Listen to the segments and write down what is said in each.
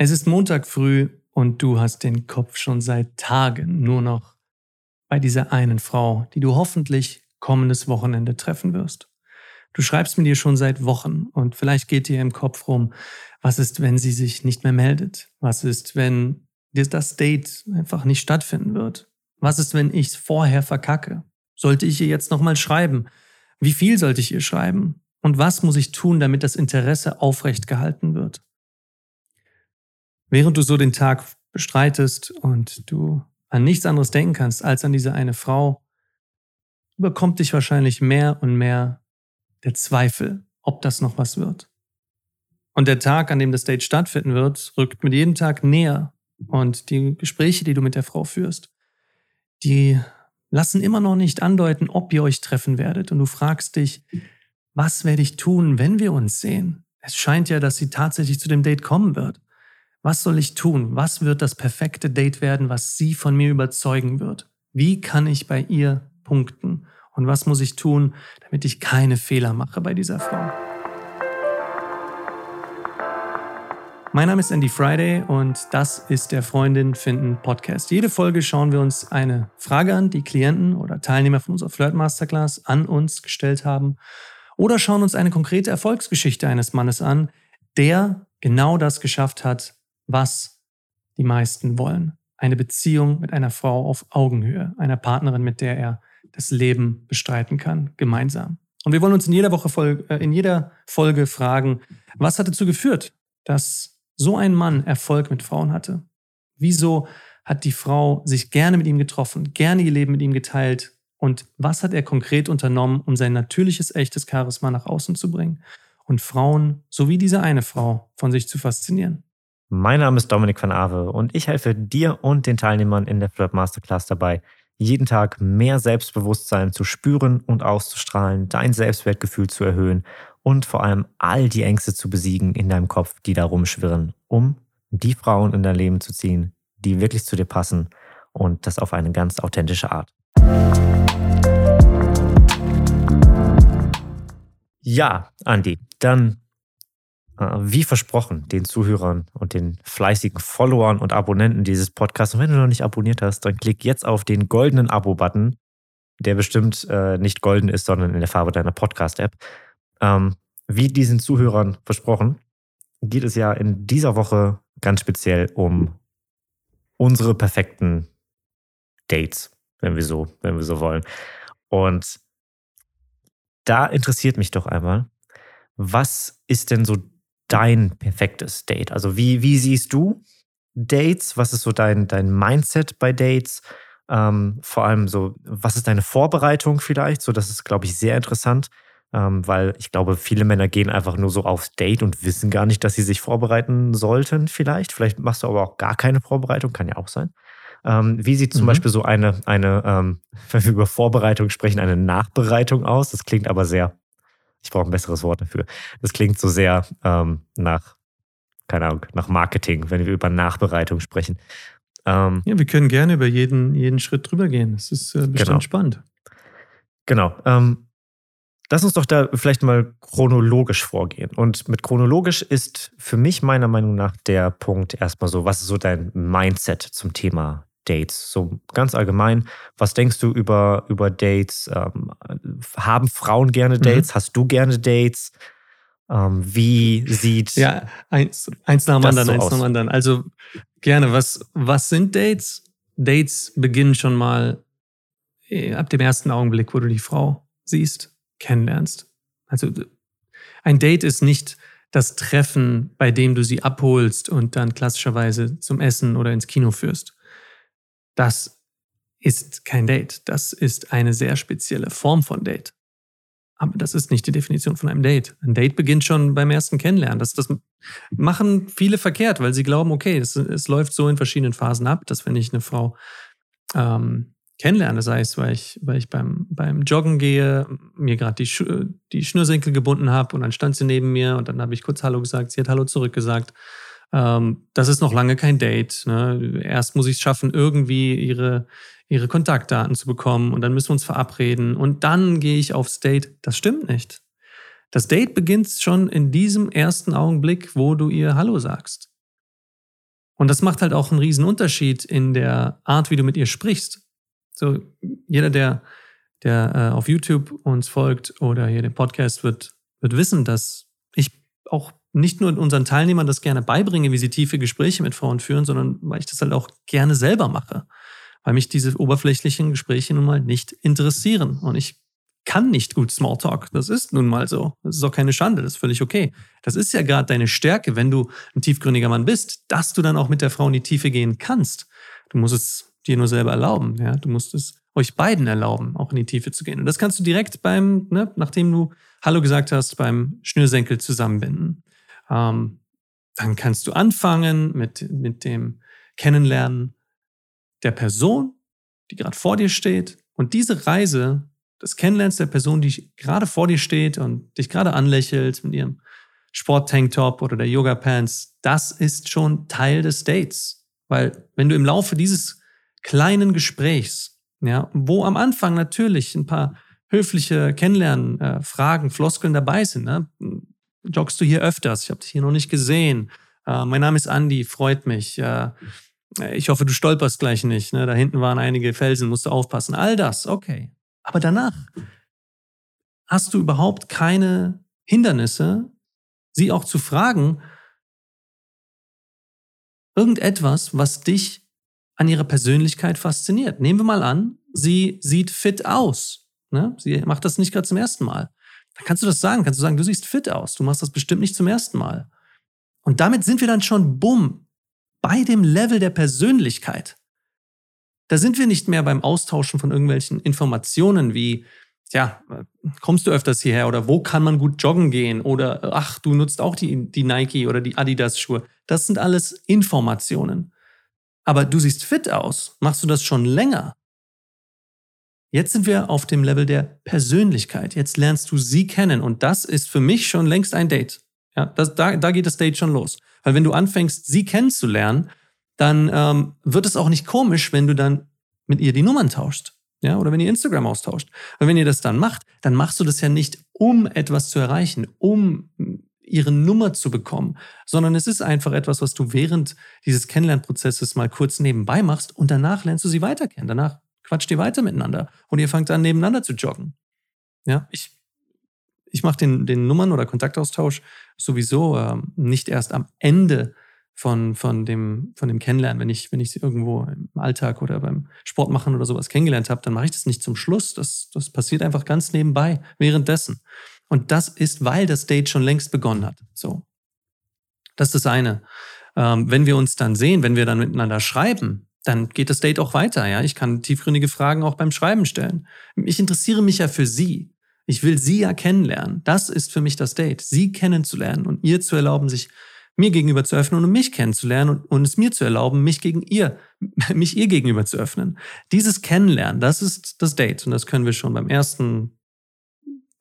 Es ist Montag früh und du hast den Kopf schon seit Tagen nur noch bei dieser einen Frau, die du hoffentlich kommendes Wochenende treffen wirst. Du schreibst mit ihr schon seit Wochen und vielleicht geht dir im Kopf rum, was ist, wenn sie sich nicht mehr meldet? Was ist, wenn das Date einfach nicht stattfinden wird? Was ist, wenn ich es vorher verkacke? Sollte ich ihr jetzt nochmal schreiben? Wie viel sollte ich ihr schreiben? Und was muss ich tun, damit das Interesse aufrecht gehalten wird? Während du so den Tag bestreitest und du an nichts anderes denken kannst als an diese eine Frau, überkommt dich wahrscheinlich mehr und mehr der Zweifel, ob das noch was wird. Und der Tag, an dem das Date stattfinden wird, rückt mit jedem Tag näher. Und die Gespräche, die du mit der Frau führst, die lassen immer noch nicht andeuten, ob ihr euch treffen werdet. Und du fragst dich, was werde ich tun, wenn wir uns sehen? Es scheint ja, dass sie tatsächlich zu dem Date kommen wird. Was soll ich tun? Was wird das perfekte Date werden, was sie von mir überzeugen wird? Wie kann ich bei ihr punkten? Und was muss ich tun, damit ich keine Fehler mache bei dieser Frau? Mein Name ist Andy Friday und das ist der Freundin finden Podcast. Jede Folge schauen wir uns eine Frage an, die Klienten oder Teilnehmer von unserer Flirt Masterclass an uns gestellt haben oder schauen uns eine konkrete Erfolgsgeschichte eines Mannes an, der genau das geschafft hat, was die meisten wollen. Eine Beziehung mit einer Frau auf Augenhöhe, einer Partnerin, mit der er das Leben bestreiten kann, gemeinsam. Und wir wollen uns in jeder Woche Folge, äh, in jeder Folge fragen, was hat dazu geführt, dass so ein Mann Erfolg mit Frauen hatte? Wieso hat die Frau sich gerne mit ihm getroffen, gerne ihr Leben mit ihm geteilt? Und was hat er konkret unternommen, um sein natürliches, echtes Charisma nach außen zu bringen und Frauen, so wie diese eine Frau, von sich zu faszinieren? Mein Name ist Dominik van Ave und ich helfe dir und den Teilnehmern in der Flirt Masterclass dabei, jeden Tag mehr Selbstbewusstsein zu spüren und auszustrahlen, dein Selbstwertgefühl zu erhöhen und vor allem all die Ängste zu besiegen in deinem Kopf, die da rumschwirren, um die Frauen in dein Leben zu ziehen, die wirklich zu dir passen und das auf eine ganz authentische Art. Ja, Andi, dann wie versprochen, den Zuhörern und den fleißigen Followern und Abonnenten dieses Podcasts. Und wenn du noch nicht abonniert hast, dann klick jetzt auf den goldenen Abo-Button, der bestimmt äh, nicht golden ist, sondern in der Farbe deiner Podcast-App. Ähm, wie diesen Zuhörern versprochen, geht es ja in dieser Woche ganz speziell um unsere perfekten Dates, wenn wir so, wenn wir so wollen. Und da interessiert mich doch einmal, was ist denn so dein perfektes Date? Also wie, wie siehst du Dates? Was ist so dein, dein Mindset bei Dates? Ähm, vor allem so, was ist deine Vorbereitung vielleicht? So, das ist, glaube ich, sehr interessant, ähm, weil ich glaube, viele Männer gehen einfach nur so aufs Date und wissen gar nicht, dass sie sich vorbereiten sollten vielleicht. Vielleicht machst du aber auch gar keine Vorbereitung, kann ja auch sein. Ähm, wie sieht zum mhm. Beispiel so eine, eine ähm, wenn wir über Vorbereitung sprechen, eine Nachbereitung aus? Das klingt aber sehr ich brauche ein besseres Wort dafür. Das klingt so sehr ähm, nach, keine Ahnung, nach Marketing, wenn wir über Nachbereitung sprechen. Ähm, ja, wir können gerne über jeden, jeden Schritt drüber gehen. Das ist äh, bestimmt genau. spannend. Genau. Ähm, lass uns doch da vielleicht mal chronologisch vorgehen. Und mit chronologisch ist für mich meiner Meinung nach der Punkt erstmal so, was ist so dein Mindset zum Thema Dates? So ganz allgemein, was denkst du über, über Dates? Ähm, haben Frauen gerne mhm. Dates? Mhm. Hast du gerne Dates? Ähm, wie sieht. Ja, eins, eins nach dem anderen, so eins aus? nach dem anderen. Also gerne, was, was sind Dates? Dates beginnen schon mal äh, ab dem ersten Augenblick, wo du die Frau siehst, kennenlernst. Also ein Date ist nicht das Treffen, bei dem du sie abholst und dann klassischerweise zum Essen oder ins Kino führst. Das ist kein Date. Das ist eine sehr spezielle Form von Date. Aber das ist nicht die Definition von einem Date. Ein Date beginnt schon beim ersten Kennenlernen. Das, das machen viele verkehrt, weil sie glauben, okay, es, es läuft so in verschiedenen Phasen ab, dass wenn ich eine Frau ähm, kennenlerne, sei es, weil ich, weil ich beim, beim Joggen gehe, mir gerade die, die Schnürsenkel gebunden habe und dann stand sie neben mir und dann habe ich kurz Hallo gesagt, sie hat Hallo zurückgesagt ähm, das ist noch lange kein Date. Ne? Erst muss ich es schaffen, irgendwie ihre, ihre Kontaktdaten zu bekommen und dann müssen wir uns verabreden und dann gehe ich aufs Date. Das stimmt nicht. Das Date beginnt schon in diesem ersten Augenblick, wo du ihr Hallo sagst. Und das macht halt auch einen riesen Unterschied in der Art, wie du mit ihr sprichst. So, jeder, der, der äh, auf YouTube uns folgt oder hier den Podcast, wird, wird wissen, dass ich auch nicht nur unseren Teilnehmern das gerne beibringe, wie sie tiefe Gespräche mit Frauen führen, sondern weil ich das halt auch gerne selber mache. Weil mich diese oberflächlichen Gespräche nun mal nicht interessieren. Und ich kann nicht gut Smalltalk. Das ist nun mal so. Das ist auch keine Schande, das ist völlig okay. Das ist ja gerade deine Stärke, wenn du ein tiefgründiger Mann bist, dass du dann auch mit der Frau in die Tiefe gehen kannst. Du musst es dir nur selber erlauben. Ja? Du musst es euch beiden erlauben, auch in die Tiefe zu gehen. Und das kannst du direkt beim, ne, nachdem du Hallo gesagt hast, beim Schnürsenkel zusammenbinden. Ähm, dann kannst du anfangen mit, mit dem Kennenlernen der Person, die gerade vor dir steht. Und diese Reise des Kennenlernens der Person, die gerade vor dir steht und dich gerade anlächelt mit ihrem Sport-Tanktop oder der Yoga-Pants, das ist schon Teil des Dates. Weil wenn du im Laufe dieses kleinen Gesprächs, ja, wo am Anfang natürlich ein paar höfliche Kennenlernen, äh, Fragen, Floskeln dabei sind, ne? Joggst du hier öfters? Ich habe dich hier noch nicht gesehen. Äh, mein Name ist Andi, freut mich. Äh, ich hoffe, du stolperst gleich nicht. Ne? Da hinten waren einige Felsen, musst du aufpassen. All das, okay. Aber danach hast du überhaupt keine Hindernisse, sie auch zu fragen, irgendetwas, was dich an ihrer Persönlichkeit fasziniert. Nehmen wir mal an, sie sieht fit aus. Ne? Sie macht das nicht gerade zum ersten Mal. Dann kannst du das sagen. Kannst du sagen, du siehst fit aus. Du machst das bestimmt nicht zum ersten Mal. Und damit sind wir dann schon, bumm, bei dem Level der Persönlichkeit. Da sind wir nicht mehr beim Austauschen von irgendwelchen Informationen wie, ja, kommst du öfters hierher oder wo kann man gut joggen gehen oder ach, du nutzt auch die, die Nike oder die Adidas-Schuhe. Das sind alles Informationen. Aber du siehst fit aus. Machst du das schon länger? Jetzt sind wir auf dem Level der Persönlichkeit. Jetzt lernst du sie kennen und das ist für mich schon längst ein Date. Ja, das, da, da geht das Date schon los. Weil wenn du anfängst, sie kennenzulernen, dann ähm, wird es auch nicht komisch, wenn du dann mit ihr die Nummern tauscht. Ja, oder wenn ihr Instagram austauscht. Und wenn ihr das dann macht, dann machst du das ja nicht, um etwas zu erreichen, um ihre Nummer zu bekommen, sondern es ist einfach etwas, was du während dieses Kennenlernprozesses mal kurz nebenbei machst und danach lernst du sie weiter kennen. Danach quatscht ihr weiter miteinander und ihr fangt an, nebeneinander zu joggen. Ja, ich, ich mache den, den Nummern- oder Kontaktaustausch sowieso äh, nicht erst am Ende von, von, dem, von dem Kennenlernen. Wenn ich, wenn ich sie irgendwo im Alltag oder beim Sport machen oder sowas kennengelernt habe, dann mache ich das nicht zum Schluss. Das, das passiert einfach ganz nebenbei, währenddessen. Und das ist, weil das Date schon längst begonnen hat. So. Das ist das eine. Ähm, wenn wir uns dann sehen, wenn wir dann miteinander schreiben, dann geht das Date auch weiter. Ja, ich kann tiefgründige Fragen auch beim Schreiben stellen. Ich interessiere mich ja für Sie. Ich will Sie ja kennenlernen. Das ist für mich das Date, Sie kennenzulernen und ihr zu erlauben, sich mir gegenüber zu öffnen und mich kennenzulernen und, und es mir zu erlauben, mich gegen ihr, mich ihr gegenüber zu öffnen. Dieses Kennenlernen, das ist das Date und das können wir schon beim ersten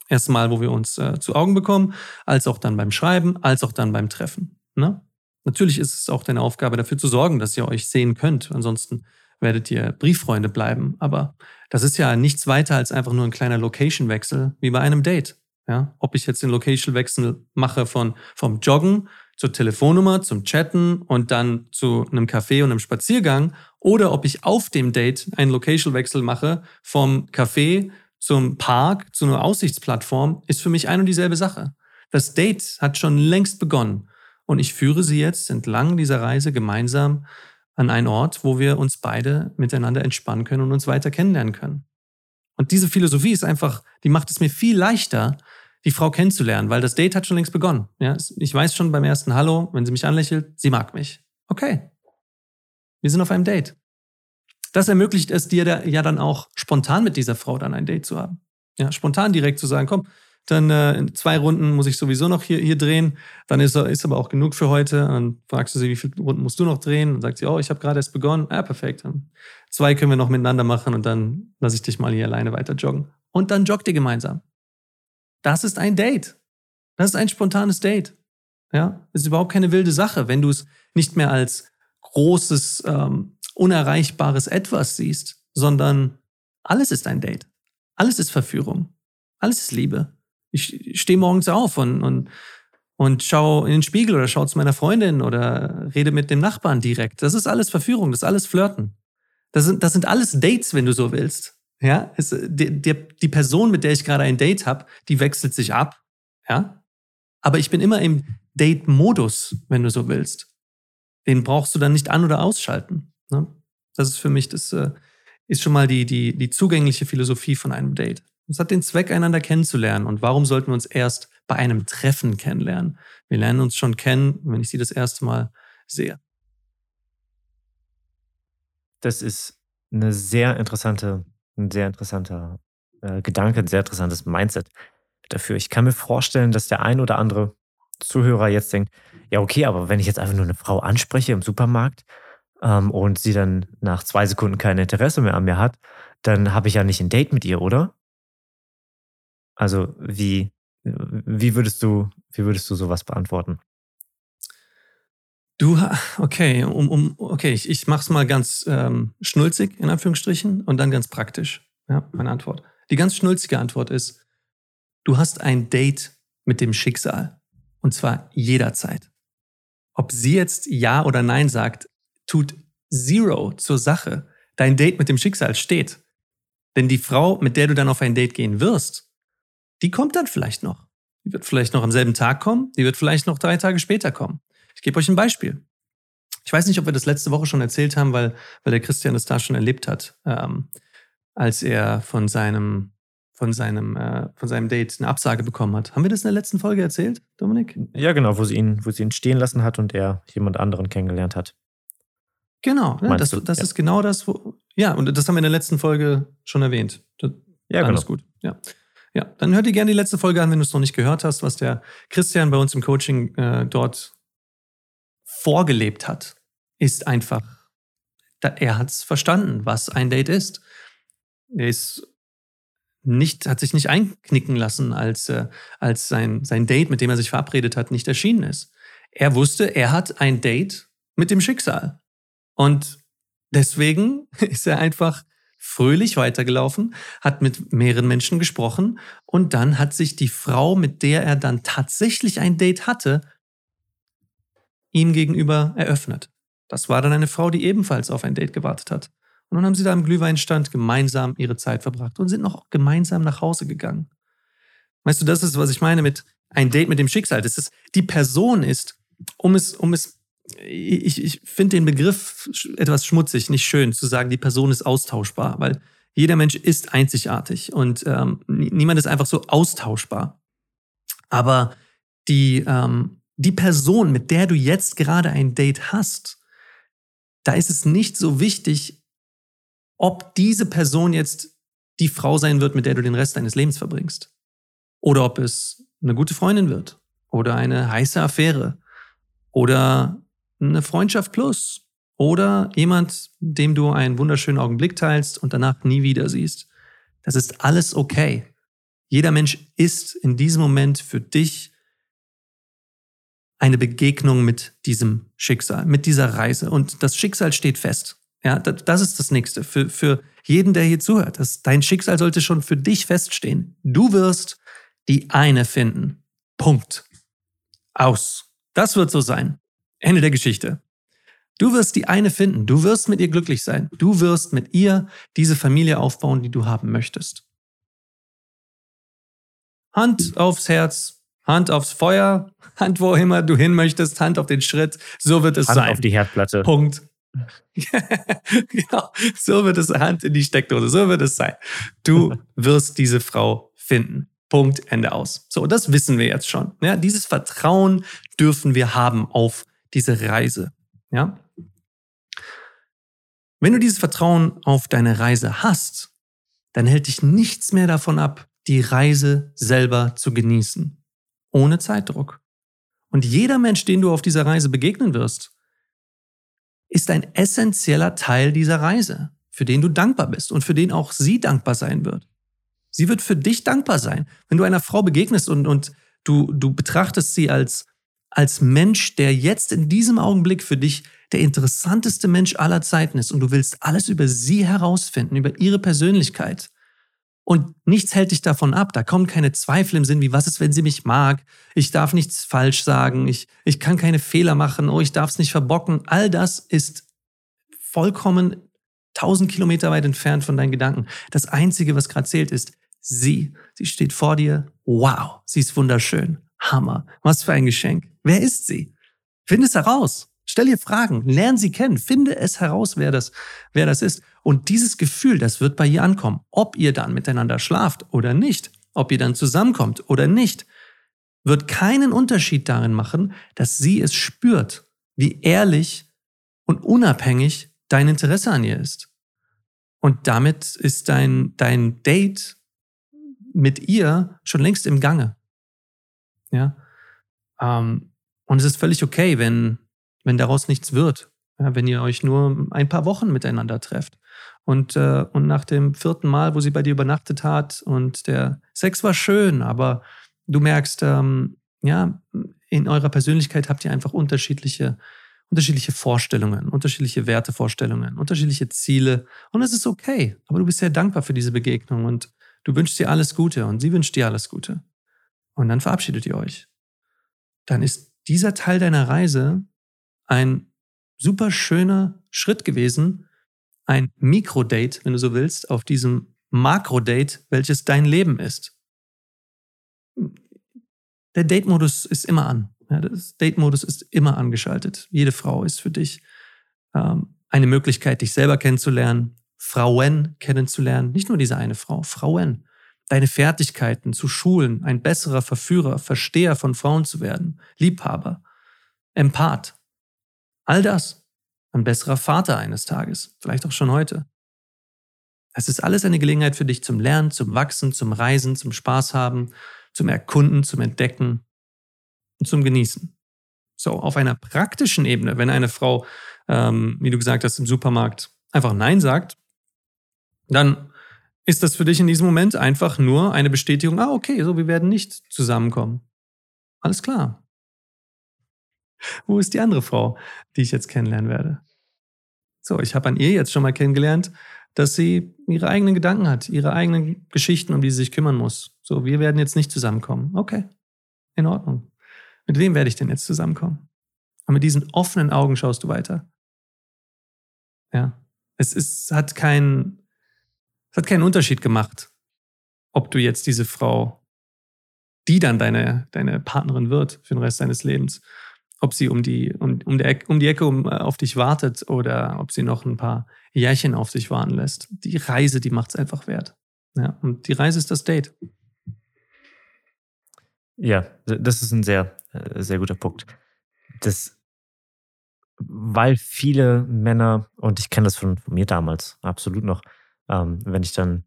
ersten Mal, wo wir uns äh, zu Augen bekommen, als auch dann beim Schreiben, als auch dann beim Treffen. Ne? Natürlich ist es auch deine Aufgabe, dafür zu sorgen, dass ihr euch sehen könnt. Ansonsten werdet ihr Brieffreunde bleiben. Aber das ist ja nichts weiter als einfach nur ein kleiner Location-Wechsel, wie bei einem Date. Ja? Ob ich jetzt den Location-Wechsel mache von, vom Joggen zur Telefonnummer, zum Chatten und dann zu einem Café und einem Spaziergang oder ob ich auf dem Date einen Location-Wechsel mache vom Café zum Park, zu einer Aussichtsplattform, ist für mich ein und dieselbe Sache. Das Date hat schon längst begonnen und ich führe sie jetzt entlang dieser Reise gemeinsam an einen Ort, wo wir uns beide miteinander entspannen können und uns weiter kennenlernen können. Und diese Philosophie ist einfach, die macht es mir viel leichter, die Frau kennenzulernen, weil das Date hat schon längst begonnen. Ja, ich weiß schon beim ersten Hallo, wenn sie mich anlächelt, sie mag mich. Okay. Wir sind auf einem Date. Das ermöglicht es dir ja dann auch spontan mit dieser Frau dann ein Date zu haben. Ja, spontan direkt zu sagen, komm, dann äh, in zwei Runden muss ich sowieso noch hier, hier drehen. Dann ist, ist aber auch genug für heute. Dann fragst du sie, wie viele Runden musst du noch drehen? Dann sagt sie, oh, ich habe gerade erst begonnen. Ja, perfekt. Dann zwei können wir noch miteinander machen und dann lasse ich dich mal hier alleine weiter joggen. Und dann joggt ihr gemeinsam. Das ist ein Date. Das ist ein spontanes Date. Ja, das ist überhaupt keine wilde Sache, wenn du es nicht mehr als großes, ähm, unerreichbares Etwas siehst, sondern alles ist ein Date. Alles ist Verführung. Alles ist Liebe. Ich stehe morgens auf und, und und schau in den Spiegel oder schau zu meiner Freundin oder rede mit dem Nachbarn direkt. Das ist alles Verführung, das ist alles Flirten. Das sind, das sind alles Dates, wenn du so willst. Ja, es, die, die, die Person, mit der ich gerade ein Date habe, die wechselt sich ab. Ja, aber ich bin immer im Date-Modus, wenn du so willst. Den brauchst du dann nicht an- oder ausschalten. Ne? Das ist für mich, das äh, ist schon mal die, die, die zugängliche Philosophie von einem Date. Es hat den Zweck, einander kennenzulernen. Und warum sollten wir uns erst bei einem Treffen kennenlernen? Wir lernen uns schon kennen, wenn ich sie das erste Mal sehe. Das ist eine sehr interessante, ein sehr interessanter äh, Gedanke, ein sehr interessantes Mindset dafür. Ich kann mir vorstellen, dass der ein oder andere Zuhörer jetzt denkt, ja, okay, aber wenn ich jetzt einfach nur eine Frau anspreche im Supermarkt ähm, und sie dann nach zwei Sekunden kein Interesse mehr an mir hat, dann habe ich ja nicht ein Date mit ihr, oder? Also wie, wie würdest du, wie würdest du sowas beantworten? Du, okay, um, um, okay, ich, ich mach's mal ganz ähm, schnulzig, in Anführungsstrichen, und dann ganz praktisch. Ja, meine Antwort. Die ganz schnulzige Antwort ist, du hast ein Date mit dem Schicksal. Und zwar jederzeit. Ob sie jetzt Ja oder Nein sagt, tut Zero zur Sache. Dein Date mit dem Schicksal steht. Denn die Frau, mit der du dann auf ein Date gehen wirst, die kommt dann vielleicht noch. Die wird vielleicht noch am selben Tag kommen, die wird vielleicht noch drei Tage später kommen. Ich gebe euch ein Beispiel. Ich weiß nicht, ob wir das letzte Woche schon erzählt haben, weil, weil der Christian das da schon erlebt hat, ähm, als er von seinem, von, seinem, äh, von seinem Date eine Absage bekommen hat. Haben wir das in der letzten Folge erzählt, Dominik? Ja, genau, wo sie ihn, wo sie ihn stehen lassen hat und er jemand anderen kennengelernt hat. Genau, ja, das, das ja. ist genau das, wo. Ja, und das haben wir in der letzten Folge schon erwähnt. Das, ja, alles genau. gut. Ja. Ja, dann hör dir gerne die letzte Folge an, wenn du es noch nicht gehört hast, was der Christian bei uns im Coaching äh, dort vorgelebt hat, ist einfach, er hat es verstanden, was ein Date ist. Er ist nicht, hat sich nicht einknicken lassen, als, äh, als sein, sein Date, mit dem er sich verabredet hat, nicht erschienen ist. Er wusste, er hat ein Date mit dem Schicksal. Und deswegen ist er einfach fröhlich weitergelaufen, hat mit mehreren Menschen gesprochen und dann hat sich die Frau, mit der er dann tatsächlich ein Date hatte, ihm gegenüber eröffnet. Das war dann eine Frau, die ebenfalls auf ein Date gewartet hat. Und dann haben sie da im Glühweinstand gemeinsam ihre Zeit verbracht und sind noch gemeinsam nach Hause gegangen. Weißt du, das ist, was ich meine mit ein Date mit dem Schicksal. Das ist, die Person ist, um es, um es, ich, ich finde den Begriff etwas schmutzig, nicht schön, zu sagen, die Person ist austauschbar, weil jeder Mensch ist einzigartig und ähm, niemand ist einfach so austauschbar. Aber die, ähm, die Person, mit der du jetzt gerade ein Date hast, da ist es nicht so wichtig, ob diese Person jetzt die Frau sein wird, mit der du den Rest deines Lebens verbringst. Oder ob es eine gute Freundin wird. Oder eine heiße Affäre. Oder eine Freundschaft plus. Oder jemand, dem du einen wunderschönen Augenblick teilst und danach nie wieder siehst. Das ist alles okay. Jeder Mensch ist in diesem Moment für dich eine Begegnung mit diesem Schicksal, mit dieser Reise. Und das Schicksal steht fest. Ja, das ist das Nächste. Für, für jeden, der hier zuhört. Das, dein Schicksal sollte schon für dich feststehen. Du wirst die eine finden. Punkt. Aus. Das wird so sein. Ende der Geschichte. Du wirst die eine finden. Du wirst mit ihr glücklich sein. Du wirst mit ihr diese Familie aufbauen, die du haben möchtest. Hand aufs Herz, Hand aufs Feuer, Hand wo immer du hin möchtest, Hand auf den Schritt. So wird es Hand sein. Hand auf die Herdplatte. Punkt. genau. So wird es Hand in die Steckdose. So wird es sein. Du wirst diese Frau finden. Punkt. Ende aus. So, das wissen wir jetzt schon. Ja, dieses Vertrauen dürfen wir haben auf diese Reise. Ja. Wenn du dieses Vertrauen auf deine Reise hast, dann hält dich nichts mehr davon ab, die Reise selber zu genießen ohne Zeitdruck. Und jeder Mensch, den du auf dieser Reise begegnen wirst, ist ein essentieller Teil dieser Reise, für den du dankbar bist und für den auch sie dankbar sein wird. Sie wird für dich dankbar sein. Wenn du einer Frau begegnest und, und du, du betrachtest sie als, als Mensch, der jetzt in diesem Augenblick für dich der interessanteste Mensch aller Zeiten ist und du willst alles über sie herausfinden, über ihre Persönlichkeit Und nichts hält dich davon ab. Da kommen keine Zweifel im Sinn wie, was ist, wenn sie mich mag? Ich darf nichts falsch sagen. Ich, ich kann keine Fehler machen. Oh, ich darf es nicht verbocken. All das ist vollkommen tausend Kilometer weit entfernt von deinen Gedanken. Das Einzige, was gerade zählt, ist sie. Sie steht vor dir. Wow, sie ist wunderschön. Hammer. Was für ein Geschenk. Wer ist sie? Finde es heraus. Stell ihr Fragen, lern sie kennen, finde es heraus, wer das, wer das ist. Und dieses Gefühl, das wird bei ihr ankommen. Ob ihr dann miteinander schlaft oder nicht, ob ihr dann zusammenkommt oder nicht, wird keinen Unterschied darin machen, dass sie es spürt, wie ehrlich und unabhängig dein Interesse an ihr ist. Und damit ist dein, dein Date mit ihr schon längst im Gange. Ja. Ähm, und es ist völlig okay, wenn wenn daraus nichts wird. Ja, wenn ihr euch nur ein paar Wochen miteinander trefft. Und, äh, und nach dem vierten Mal, wo sie bei dir übernachtet hat und der Sex war schön, aber du merkst, ähm, ja, in eurer Persönlichkeit habt ihr einfach unterschiedliche, unterschiedliche Vorstellungen, unterschiedliche Wertevorstellungen, unterschiedliche Ziele. Und es ist okay. Aber du bist sehr dankbar für diese Begegnung und du wünschst ihr alles Gute und sie wünscht dir alles Gute. Und dann verabschiedet ihr euch. Dann ist dieser Teil deiner Reise ein super schöner Schritt gewesen, ein Mikrodate, wenn du so willst, auf diesem Makrodate, welches dein Leben ist. Der Date-Modus ist immer an. Ja, das Date-Modus ist immer angeschaltet. Jede Frau ist für dich ähm, eine Möglichkeit, dich selber kennenzulernen, Frauen kennenzulernen. Nicht nur diese eine Frau, Frauen. Deine Fertigkeiten zu schulen, ein besserer Verführer, Versteher von Frauen zu werden, Liebhaber, Empath. All das. Ein besserer Vater eines Tages, vielleicht auch schon heute. Es ist alles eine Gelegenheit für dich zum Lernen, zum Wachsen, zum Reisen, zum Spaß haben, zum Erkunden, zum Entdecken und zum Genießen. So, auf einer praktischen Ebene, wenn eine Frau, ähm, wie du gesagt hast, im Supermarkt einfach Nein sagt, dann ist das für dich in diesem Moment einfach nur eine Bestätigung, ah, okay, so, wir werden nicht zusammenkommen. Alles klar. Wo ist die andere Frau, die ich jetzt kennenlernen werde? So, ich habe an ihr jetzt schon mal kennengelernt, dass sie ihre eigenen Gedanken hat, ihre eigenen Geschichten, um die sie sich kümmern muss. So, wir werden jetzt nicht zusammenkommen. Okay, in Ordnung. Mit wem werde ich denn jetzt zusammenkommen? Und mit diesen offenen Augen schaust du weiter. Ja, es ist, hat keinen, es hat keinen Unterschied gemacht, ob du jetzt diese Frau, die dann deine, deine Partnerin wird für den Rest deines Lebens, ob sie um die, um, um, der, um die Ecke um, äh, auf dich wartet oder ob sie noch ein paar Jährchen auf sich warten lässt. Die Reise, die macht es einfach wert. Ja, und die Reise ist das Date. Ja, das ist ein sehr, äh, sehr guter Punkt. Das, weil viele Männer, und ich kenne das von, von, mir damals absolut noch, ähm, wenn ich dann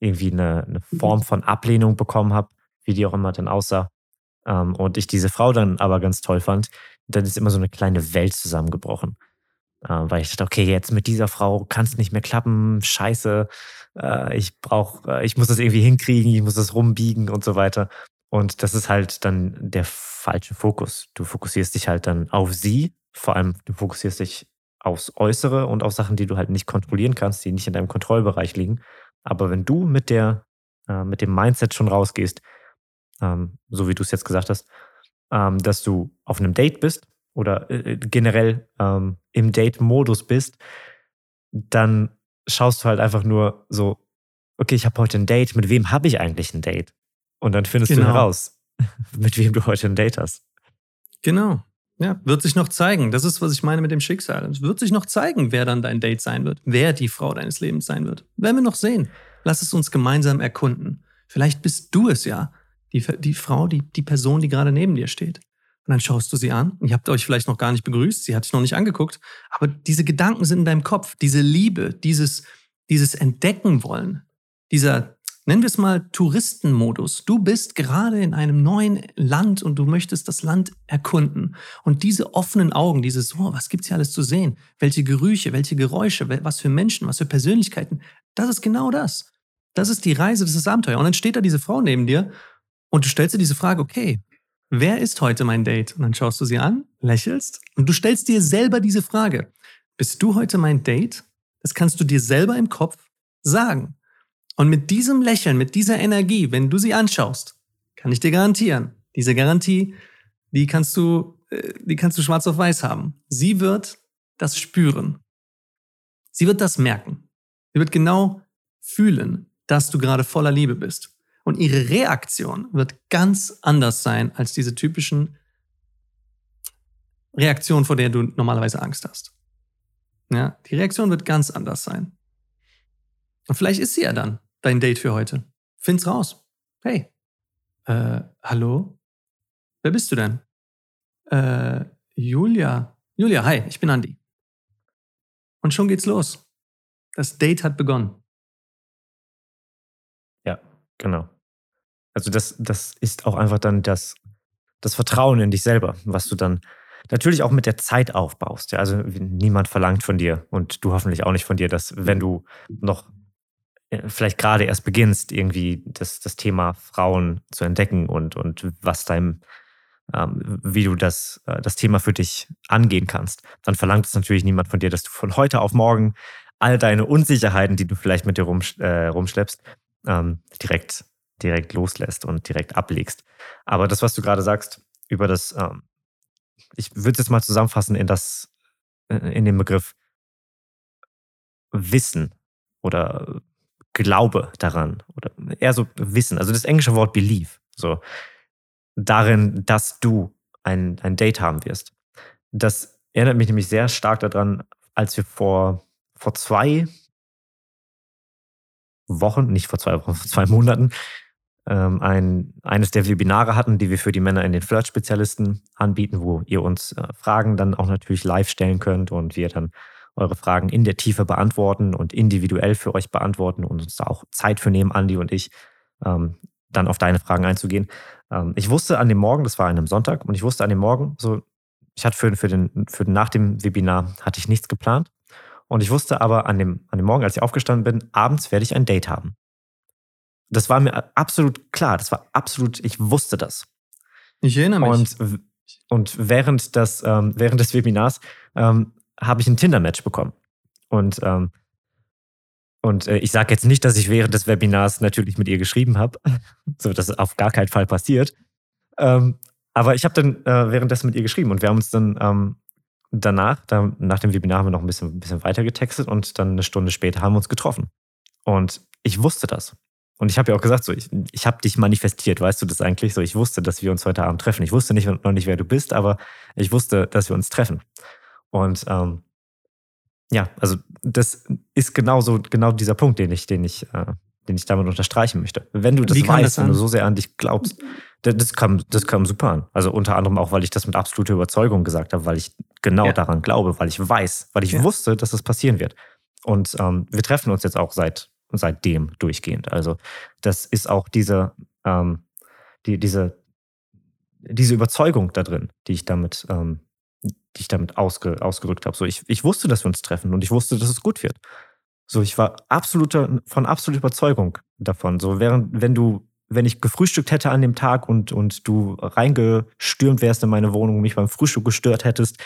irgendwie eine, eine Form von Ablehnung bekommen habe, wie die auch immer dann aussah, ähm, und ich diese Frau dann aber ganz toll fand, dann ist immer so eine kleine Welt zusammengebrochen. Äh, weil ich dachte, okay, jetzt mit dieser Frau kann es nicht mehr klappen, scheiße, äh, ich brauch, äh, ich muss das irgendwie hinkriegen, ich muss das rumbiegen und so weiter. Und das ist halt dann der falsche Fokus. Du fokussierst dich halt dann auf sie, vor allem du fokussierst dich aufs Äußere und auf Sachen, die du halt nicht kontrollieren kannst, die nicht in deinem Kontrollbereich liegen. Aber wenn du mit der, äh, mit dem Mindset schon rausgehst, ähm, so wie du es jetzt gesagt hast, ähm, dass du auf einem Date bist oder äh, äh, generell ähm, im Date-Modus bist, dann schaust du halt einfach nur so, okay, ich habe heute ein Date, mit wem habe ich eigentlich ein Date? Und dann findest genau. du heraus, mit wem du heute ein Date hast. Genau. Ja, wird sich noch zeigen. Das ist, was ich meine mit dem Schicksal. Es wird sich noch zeigen, wer dann dein Date sein wird, wer die Frau deines Lebens sein wird. Werden wir noch sehen. Lass es uns gemeinsam erkunden. Vielleicht bist du es ja, die, die Frau, die, die Person, die gerade neben dir steht. Und dann schaust du sie an. Ihr habt euch vielleicht noch gar nicht begrüßt, sie hat dich noch nicht angeguckt, aber diese Gedanken sind in deinem Kopf, diese Liebe, dieses, dieses Entdecken wollen, dieser, nennen wir es mal Touristenmodus. Du bist gerade in einem neuen Land und du möchtest das Land erkunden. Und diese offenen Augen, dieses, oh, was gibt's hier alles zu sehen? Welche Gerüche, welche Geräusche, was für Menschen, was für Persönlichkeiten. Das ist genau das. Das ist die Reise, das ist das Abenteuer. Und dann steht da diese Frau neben dir und du stellst dir diese Frage, okay, wer ist heute mein Date? Und dann schaust du sie an, lächelst und du stellst dir selber diese Frage. Bist du heute mein Date? Das kannst du dir selber im Kopf sagen. Und mit diesem Lächeln, mit dieser Energie, wenn du sie anschaust, kann ich dir garantieren, diese Garantie, die kannst du, äh, die kannst du schwarz auf weiß haben. Sie wird das spüren. Sie wird das merken. Sie wird genau fühlen, dass du gerade voller Liebe bist. Und ihre Reaktion wird ganz anders sein als diese typischen Reaktionen, vor der du normalerweise Angst hast. Ja, die Reaktion wird ganz anders sein. Und vielleicht ist sie ja dann dein Date für heute. Find's raus. Hey, äh, hallo? Wer bist du denn? Äh, Julia. Julia, hi, ich bin Andi. Und schon geht's los. Das Date hat begonnen. Ja, genau. Also das, das ist auch einfach dann das, das Vertrauen in dich selber, was du dann natürlich auch mit der Zeit aufbaust. Ja, also niemand verlangt von dir und du hoffentlich auch nicht von dir, dass wenn du noch vielleicht gerade erst beginnst, irgendwie das, das Thema Frauen zu entdecken und, und was deinem, ähm, wie du das, äh, das Thema für dich angehen kannst, dann verlangt es natürlich niemand von dir, dass du von heute auf morgen all deine Unsicherheiten, die du vielleicht mit dir rum, äh, rumschleppst, ähm, direkt, direkt loslässt und direkt ablegst. Aber das, was du gerade sagst, über das, ähm, ich würde es mal zusammenfassen in das, äh, in den Begriff Wissen oder Glaube daran oder eher so Wissen, also das englische Wort Belief, so darin, dass du ein, ein Date haben wirst. Das erinnert mich nämlich sehr stark daran, als wir vor, vor zwei Wochen, nicht vor zwei Wochen, vor zwei Monaten, ähm, ein, eines der Webinare hatten, die wir für die Männer in den Flirt-Spezialisten anbieten, wo ihr uns äh, Fragen dann auch natürlich live stellen könnt und wir dann eure Fragen in der Tiefe beantworten und individuell für euch beantworten und uns da auch Zeit für nehmen, Andi und ich, ähm, dann auf deine Fragen einzugehen. Ähm, ich wusste an dem Morgen, das war an einem Sonntag, und ich wusste an dem Morgen, so, ich hatte für, für, den, für den, nach dem Webinar hatte ich nichts geplant. Und ich wusste aber an dem, an dem Morgen, als ich aufgestanden bin, abends werde ich ein Date haben. Das war mir absolut klar. Das war absolut, ich wusste das. Ich erinnere mich. Und, und während, des, ähm, während des Webinars ähm, habe ich ein Tinder-Match bekommen. Und, ähm, und äh, ich sage jetzt nicht, dass ich während des Webinars natürlich mit ihr geschrieben habe. so, das ist auf gar keinen Fall passiert. Ähm, aber ich habe dann äh, währenddessen mit ihr geschrieben und wir haben uns dann ähm, danach, da, nach dem Webinar haben wir noch ein bisschen, ein bisschen weiter getextet und dann eine Stunde später haben wir uns getroffen. Und ich wusste das. Und ich habe ja auch gesagt, so, ich, ich habe dich manifestiert, weißt du das eigentlich? So, ich wusste, dass wir uns heute Abend treffen. Ich wusste nicht, noch nicht, wer du bist, aber ich wusste, dass wir uns treffen. Und ähm, ja, also das ist genau so, genau dieser Punkt, den ich, den ich, äh, den ich damit unterstreichen möchte. Wenn du das weißt, das wenn du so sehr an dich glaubst, das kam, das kam super an. Also unter anderem auch, weil ich das mit absoluter Überzeugung gesagt habe, weil ich genau ja. daran glaube, weil ich weiß, weil ich ja. wusste, dass das passieren wird. Und ähm, wir treffen uns jetzt auch seit seitdem durchgehend. Also das ist auch diese, ähm, die, diese, diese Überzeugung da drin, die ich damit, ähm, die ich damit ausge, ausgerückt habe. So, ich, ich wusste, dass wir uns treffen und ich wusste, dass es gut wird. So, ich war absoluter, von absoluter Überzeugung davon. So, während, wenn du, wenn ich gefrühstückt hätte an dem Tag und, und du reingestürmt wärst in meine Wohnung und mich beim Frühstück gestört hättest,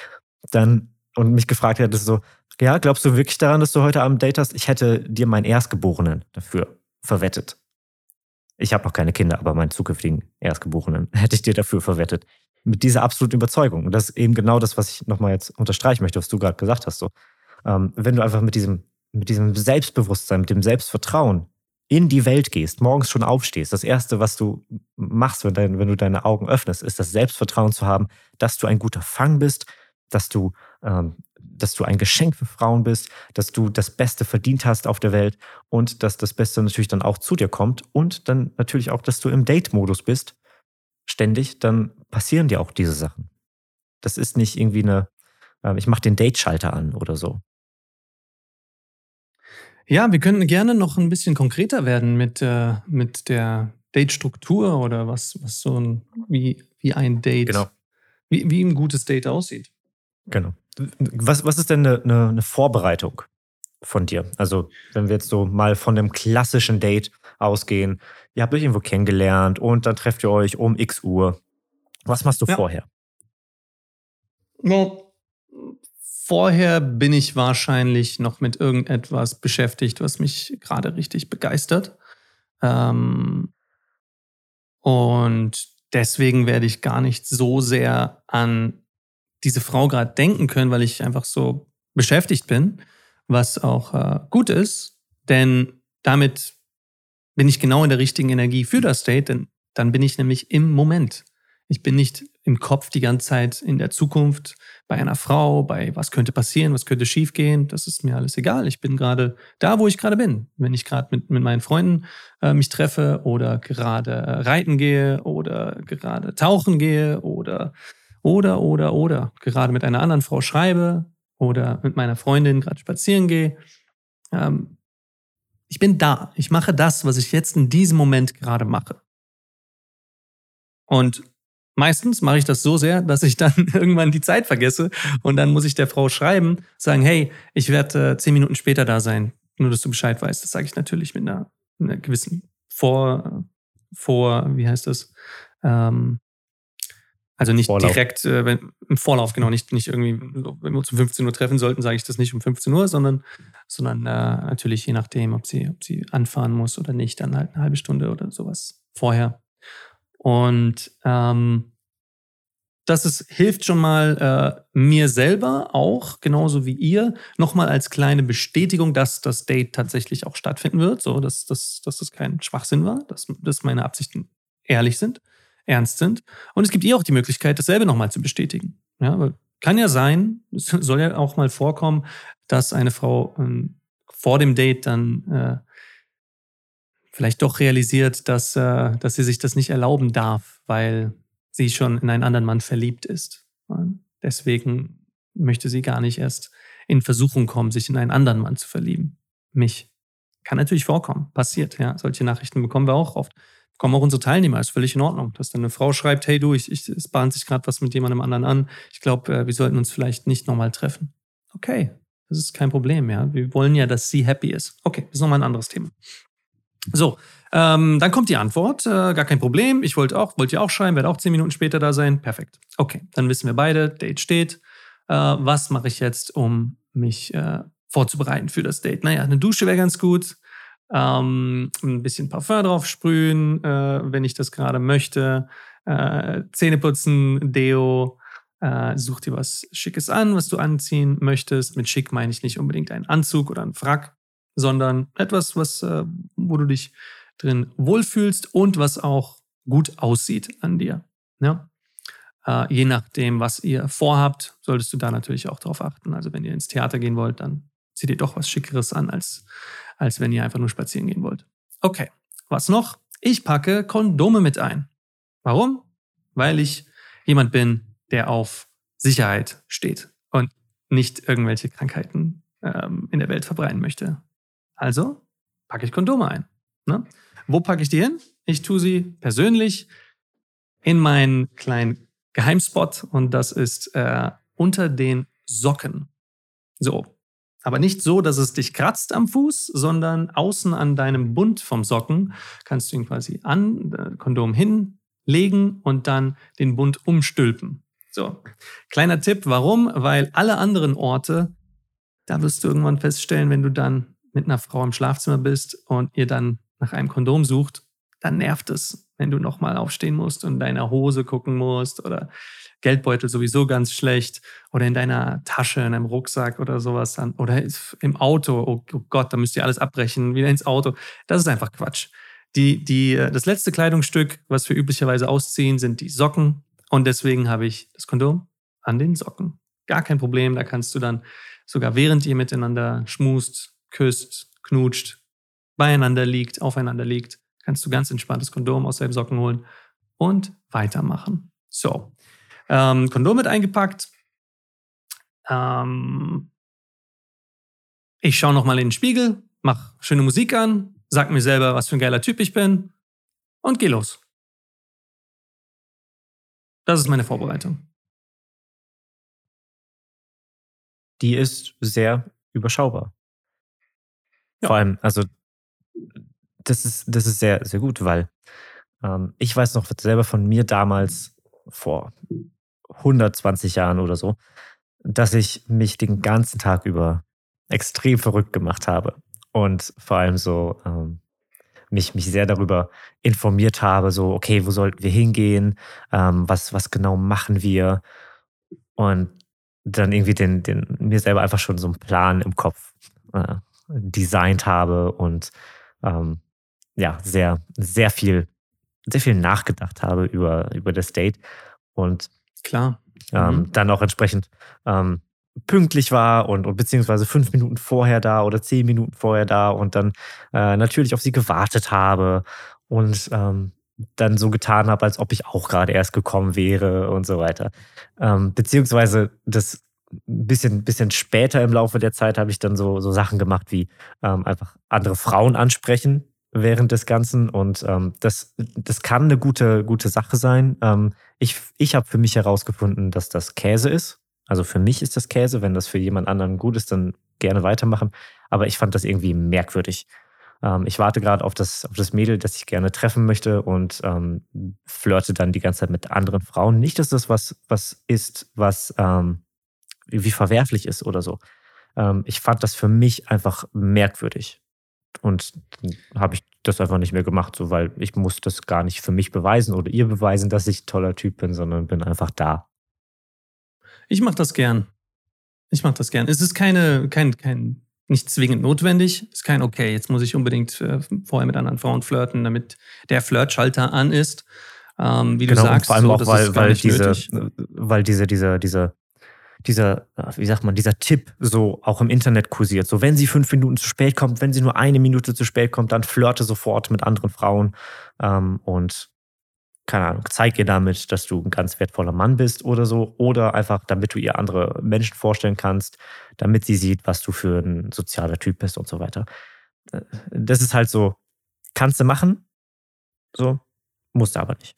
dann und mich gefragt hättest so, ja, glaubst du wirklich daran, dass du heute Abend Date hast? Ich hätte dir meinen Erstgeborenen dafür verwettet. Ich habe noch keine Kinder, aber meinen zukünftigen Erstgeborenen hätte ich dir dafür verwettet. Mit dieser absoluten Überzeugung. Und das ist eben genau das, was ich nochmal jetzt unterstreichen möchte, was du gerade gesagt hast. So. Ähm, wenn du einfach mit diesem, mit diesem Selbstbewusstsein, mit dem Selbstvertrauen in die Welt gehst, morgens schon aufstehst, das Erste, was du machst, wenn, dein, wenn du deine Augen öffnest, ist das Selbstvertrauen zu haben, dass du ein guter Fang bist, dass du ähm, dass du ein Geschenk für Frauen bist, dass du das Beste verdient hast auf der Welt und dass das Beste natürlich dann auch zu dir kommt und dann natürlich auch, dass du im Date-Modus bist, ständig, dann passieren dir auch diese Sachen. Das ist nicht irgendwie eine, äh, ich mache den Date-Schalter an oder so. Ja, wir können gerne noch ein bisschen konkreter werden mit, äh, mit der Date-Struktur oder was, was so ein, wie, wie ein Date, genau. wie, wie ein gutes Date aussieht. Genau. Was, was ist denn eine, eine, eine Vorbereitung von dir? Also, wenn wir jetzt so mal von dem klassischen Date ausgehen, ihr habt euch irgendwo kennengelernt und dann trefft ihr euch um x Uhr. Was machst du ja. vorher? Ja, vorher bin ich wahrscheinlich noch mit irgendetwas beschäftigt, was mich gerade richtig begeistert. Ähm, und deswegen werde ich gar nicht so sehr an diese Frau gerade denken können, weil ich einfach so beschäftigt bin, was auch äh, gut ist, denn damit bin ich genau in der richtigen Energie für das Date, denn dann bin ich nämlich im Moment. Ich bin nicht im Kopf die ganze Zeit in der Zukunft bei einer Frau, bei was könnte passieren, was könnte schiefgehen. Das ist mir alles egal. Ich bin gerade da, wo ich gerade bin. Wenn ich gerade mit, mit meinen Freunden äh, mich treffe oder gerade reiten gehe oder gerade tauchen gehe oder, oder, oder, oder gerade mit einer anderen Frau schreibe oder mit meiner Freundin gerade spazieren gehe. Ähm, ich bin da. Ich mache das, was ich jetzt in diesem Moment gerade mache. Und Meistens mache ich das so sehr, dass ich dann irgendwann die Zeit vergesse und dann muss ich der Frau schreiben, sagen, hey, ich werde äh, zehn Minuten später da sein, nur dass du Bescheid weißt. Das sage ich natürlich mit einer, einer gewissen Vor, vor, wie heißt das? Ähm, also nicht Vorlauf. direkt äh, wenn, im Vorlauf, genau, nicht, nicht irgendwie, wenn wir uns um 15 Uhr treffen sollten, sage ich das nicht um 15 Uhr, sondern, sondern äh, natürlich je nachdem, ob sie, ob sie anfahren muss oder nicht, dann halt eine halbe Stunde oder sowas vorher. Und ähm, das ist, hilft schon mal äh, mir selber auch, genauso wie ihr, nochmal als kleine Bestätigung, dass das Date tatsächlich auch stattfinden wird, so dass, dass, dass das kein Schwachsinn war, dass, dass meine Absichten ehrlich sind, ernst sind. Und es gibt ihr auch die Möglichkeit, dasselbe nochmal zu bestätigen. Ja, kann ja sein, es soll ja auch mal vorkommen, dass eine Frau ähm, vor dem Date dann äh, vielleicht doch realisiert, dass, äh, dass sie sich das nicht erlauben darf, weil sie schon in einen anderen Mann verliebt ist. Deswegen möchte sie gar nicht erst in Versuchung kommen, sich in einen anderen Mann zu verlieben. Mich. Kann natürlich vorkommen. Passiert, ja. Solche Nachrichten bekommen wir auch oft. Bekommen auch unsere Teilnehmer, ist völlig in Ordnung. Dass dann eine Frau schreibt, hey du, ich, ich, es bahnt sich gerade was mit jemandem anderen an. Ich glaube, äh, wir sollten uns vielleicht nicht nochmal treffen. Okay, das ist kein Problem, ja. Wir wollen ja, dass sie happy ist. Okay, das ist nochmal ein anderes Thema. So, ähm, dann kommt die Antwort, äh, gar kein Problem. Ich wollte auch, wollte ja auch schreiben, werde auch zehn Minuten später da sein. Perfekt. Okay, dann wissen wir beide, Date steht. Äh, was mache ich jetzt, um mich äh, vorzubereiten für das Date? Naja, eine Dusche wäre ganz gut. Ähm, ein bisschen Parfum drauf sprühen, äh, wenn ich das gerade möchte. Äh, Zähne putzen, Deo. Äh, such dir was Schickes an, was du anziehen möchtest. Mit schick meine ich nicht unbedingt einen Anzug oder einen Frack, sondern etwas, was, äh, wo du dich drin wohlfühlst und was auch gut aussieht an dir. Ja? Äh, je nachdem, was ihr vorhabt, solltest du da natürlich auch darauf achten. Also wenn ihr ins Theater gehen wollt, dann zieht ihr doch was Schickeres an, als, als wenn ihr einfach nur spazieren gehen wollt. Okay, was noch? Ich packe Kondome mit ein. Warum? Weil ich jemand bin, der auf Sicherheit steht und nicht irgendwelche Krankheiten ähm, in der Welt verbreiten möchte. Also packe ich Kondome ein. Ne? Wo packe ich die hin? Ich tue sie persönlich in meinen kleinen Geheimspot und das ist äh, unter den Socken. So. Aber nicht so, dass es dich kratzt am Fuß, sondern außen an deinem Bund vom Socken kannst du ihn quasi an, äh, Kondom hinlegen und dann den Bund umstülpen. So. Kleiner Tipp, warum? Weil alle anderen Orte, da wirst du irgendwann feststellen, wenn du dann mit einer Frau im Schlafzimmer bist und ihr dann nach einem Kondom sucht, dann nervt es, wenn du nochmal aufstehen musst und in deiner Hose gucken musst oder Geldbeutel sowieso ganz schlecht oder in deiner Tasche, in einem Rucksack oder sowas dann oder im Auto. Oh, oh Gott, da müsst ihr alles abbrechen, wieder ins Auto. Das ist einfach Quatsch. Die, die, das letzte Kleidungsstück, was wir üblicherweise ausziehen, sind die Socken. Und deswegen habe ich das Kondom an den Socken. Gar kein Problem. Da kannst du dann sogar während ihr miteinander schmust, küsst, knutscht, beieinander liegt, aufeinander liegt, kannst du ganz entspannt das Kondom aus deinen Socken holen und weitermachen. So, ähm, Kondom mit eingepackt. Ähm, ich schaue nochmal in den Spiegel, mach schöne Musik an, sag mir selber, was für ein geiler Typ ich bin und geh los. Das ist meine Vorbereitung. Die ist sehr überschaubar. Ja. Vor allem, also das ist, das ist sehr, sehr gut, weil ähm, ich weiß noch selber von mir damals vor 120 Jahren oder so, dass ich mich den ganzen Tag über extrem verrückt gemacht habe. Und vor allem so ähm, mich, mich sehr darüber informiert habe, so, okay, wo sollten wir hingehen, ähm, was, was genau machen wir und dann irgendwie den, den, mir selber einfach schon so einen Plan im Kopf äh, designt habe und ähm, ja, sehr, sehr viel, sehr viel nachgedacht habe über, über das Date und klar. Ähm, mhm. dann auch entsprechend ähm, pünktlich war und, und beziehungsweise fünf Minuten vorher da oder zehn Minuten vorher da und dann äh, natürlich auf sie gewartet habe und ähm, dann so getan habe, als ob ich auch gerade erst gekommen wäre und so weiter. Ähm, beziehungsweise das bisschen, bisschen später im Laufe der Zeit habe ich dann so, so Sachen gemacht wie ähm, einfach andere Frauen ansprechen während des Ganzen und ähm, das, das kann eine gute, gute Sache sein. Ähm, ich ich habe für mich herausgefunden, dass das Käse ist also für mich ist das Käse, wenn das für jemand anderen gut ist, dann gerne weitermachen. Aber ich fand das irgendwie merkwürdig. Ähm, ich warte gerade auf das, auf das Mädel, das ich gerne treffen möchte und ähm, flirte dann die ganze Zeit mit anderen Frauen. Nicht, dass das was, was ist, was ähm, wie verwerflich ist oder so. Ähm, ich fand das für mich einfach merkwürdig. Und habe ich das einfach nicht mehr gemacht, so weil ich muss das gar nicht für mich beweisen oder ihr beweisen, dass ich ein toller Typ bin, sondern bin einfach da. Ich mache das gern. Ich mache das gern. Es ist keine, kein, kein, nicht zwingend notwendig. Es ist kein, okay, jetzt muss ich unbedingt äh, vorher mit anderen Frauen flirten, damit der Flirtschalter an ist. Ähm, wie genau, du sagst, vor allem so, auch, weil, weil, diese, weil diese, diese, diese, dieser, wie sagt man, dieser Tipp so auch im Internet kursiert. So, wenn sie fünf Minuten zu spät kommt, wenn sie nur eine Minute zu spät kommt, dann flirte sofort mit anderen Frauen. Ähm, und keine Ahnung, zeig ihr damit, dass du ein ganz wertvoller Mann bist oder so. Oder einfach, damit du ihr andere Menschen vorstellen kannst, damit sie sieht, was du für ein sozialer Typ bist und so weiter. Äh, das ist halt so, kannst du machen, so, musst du aber nicht.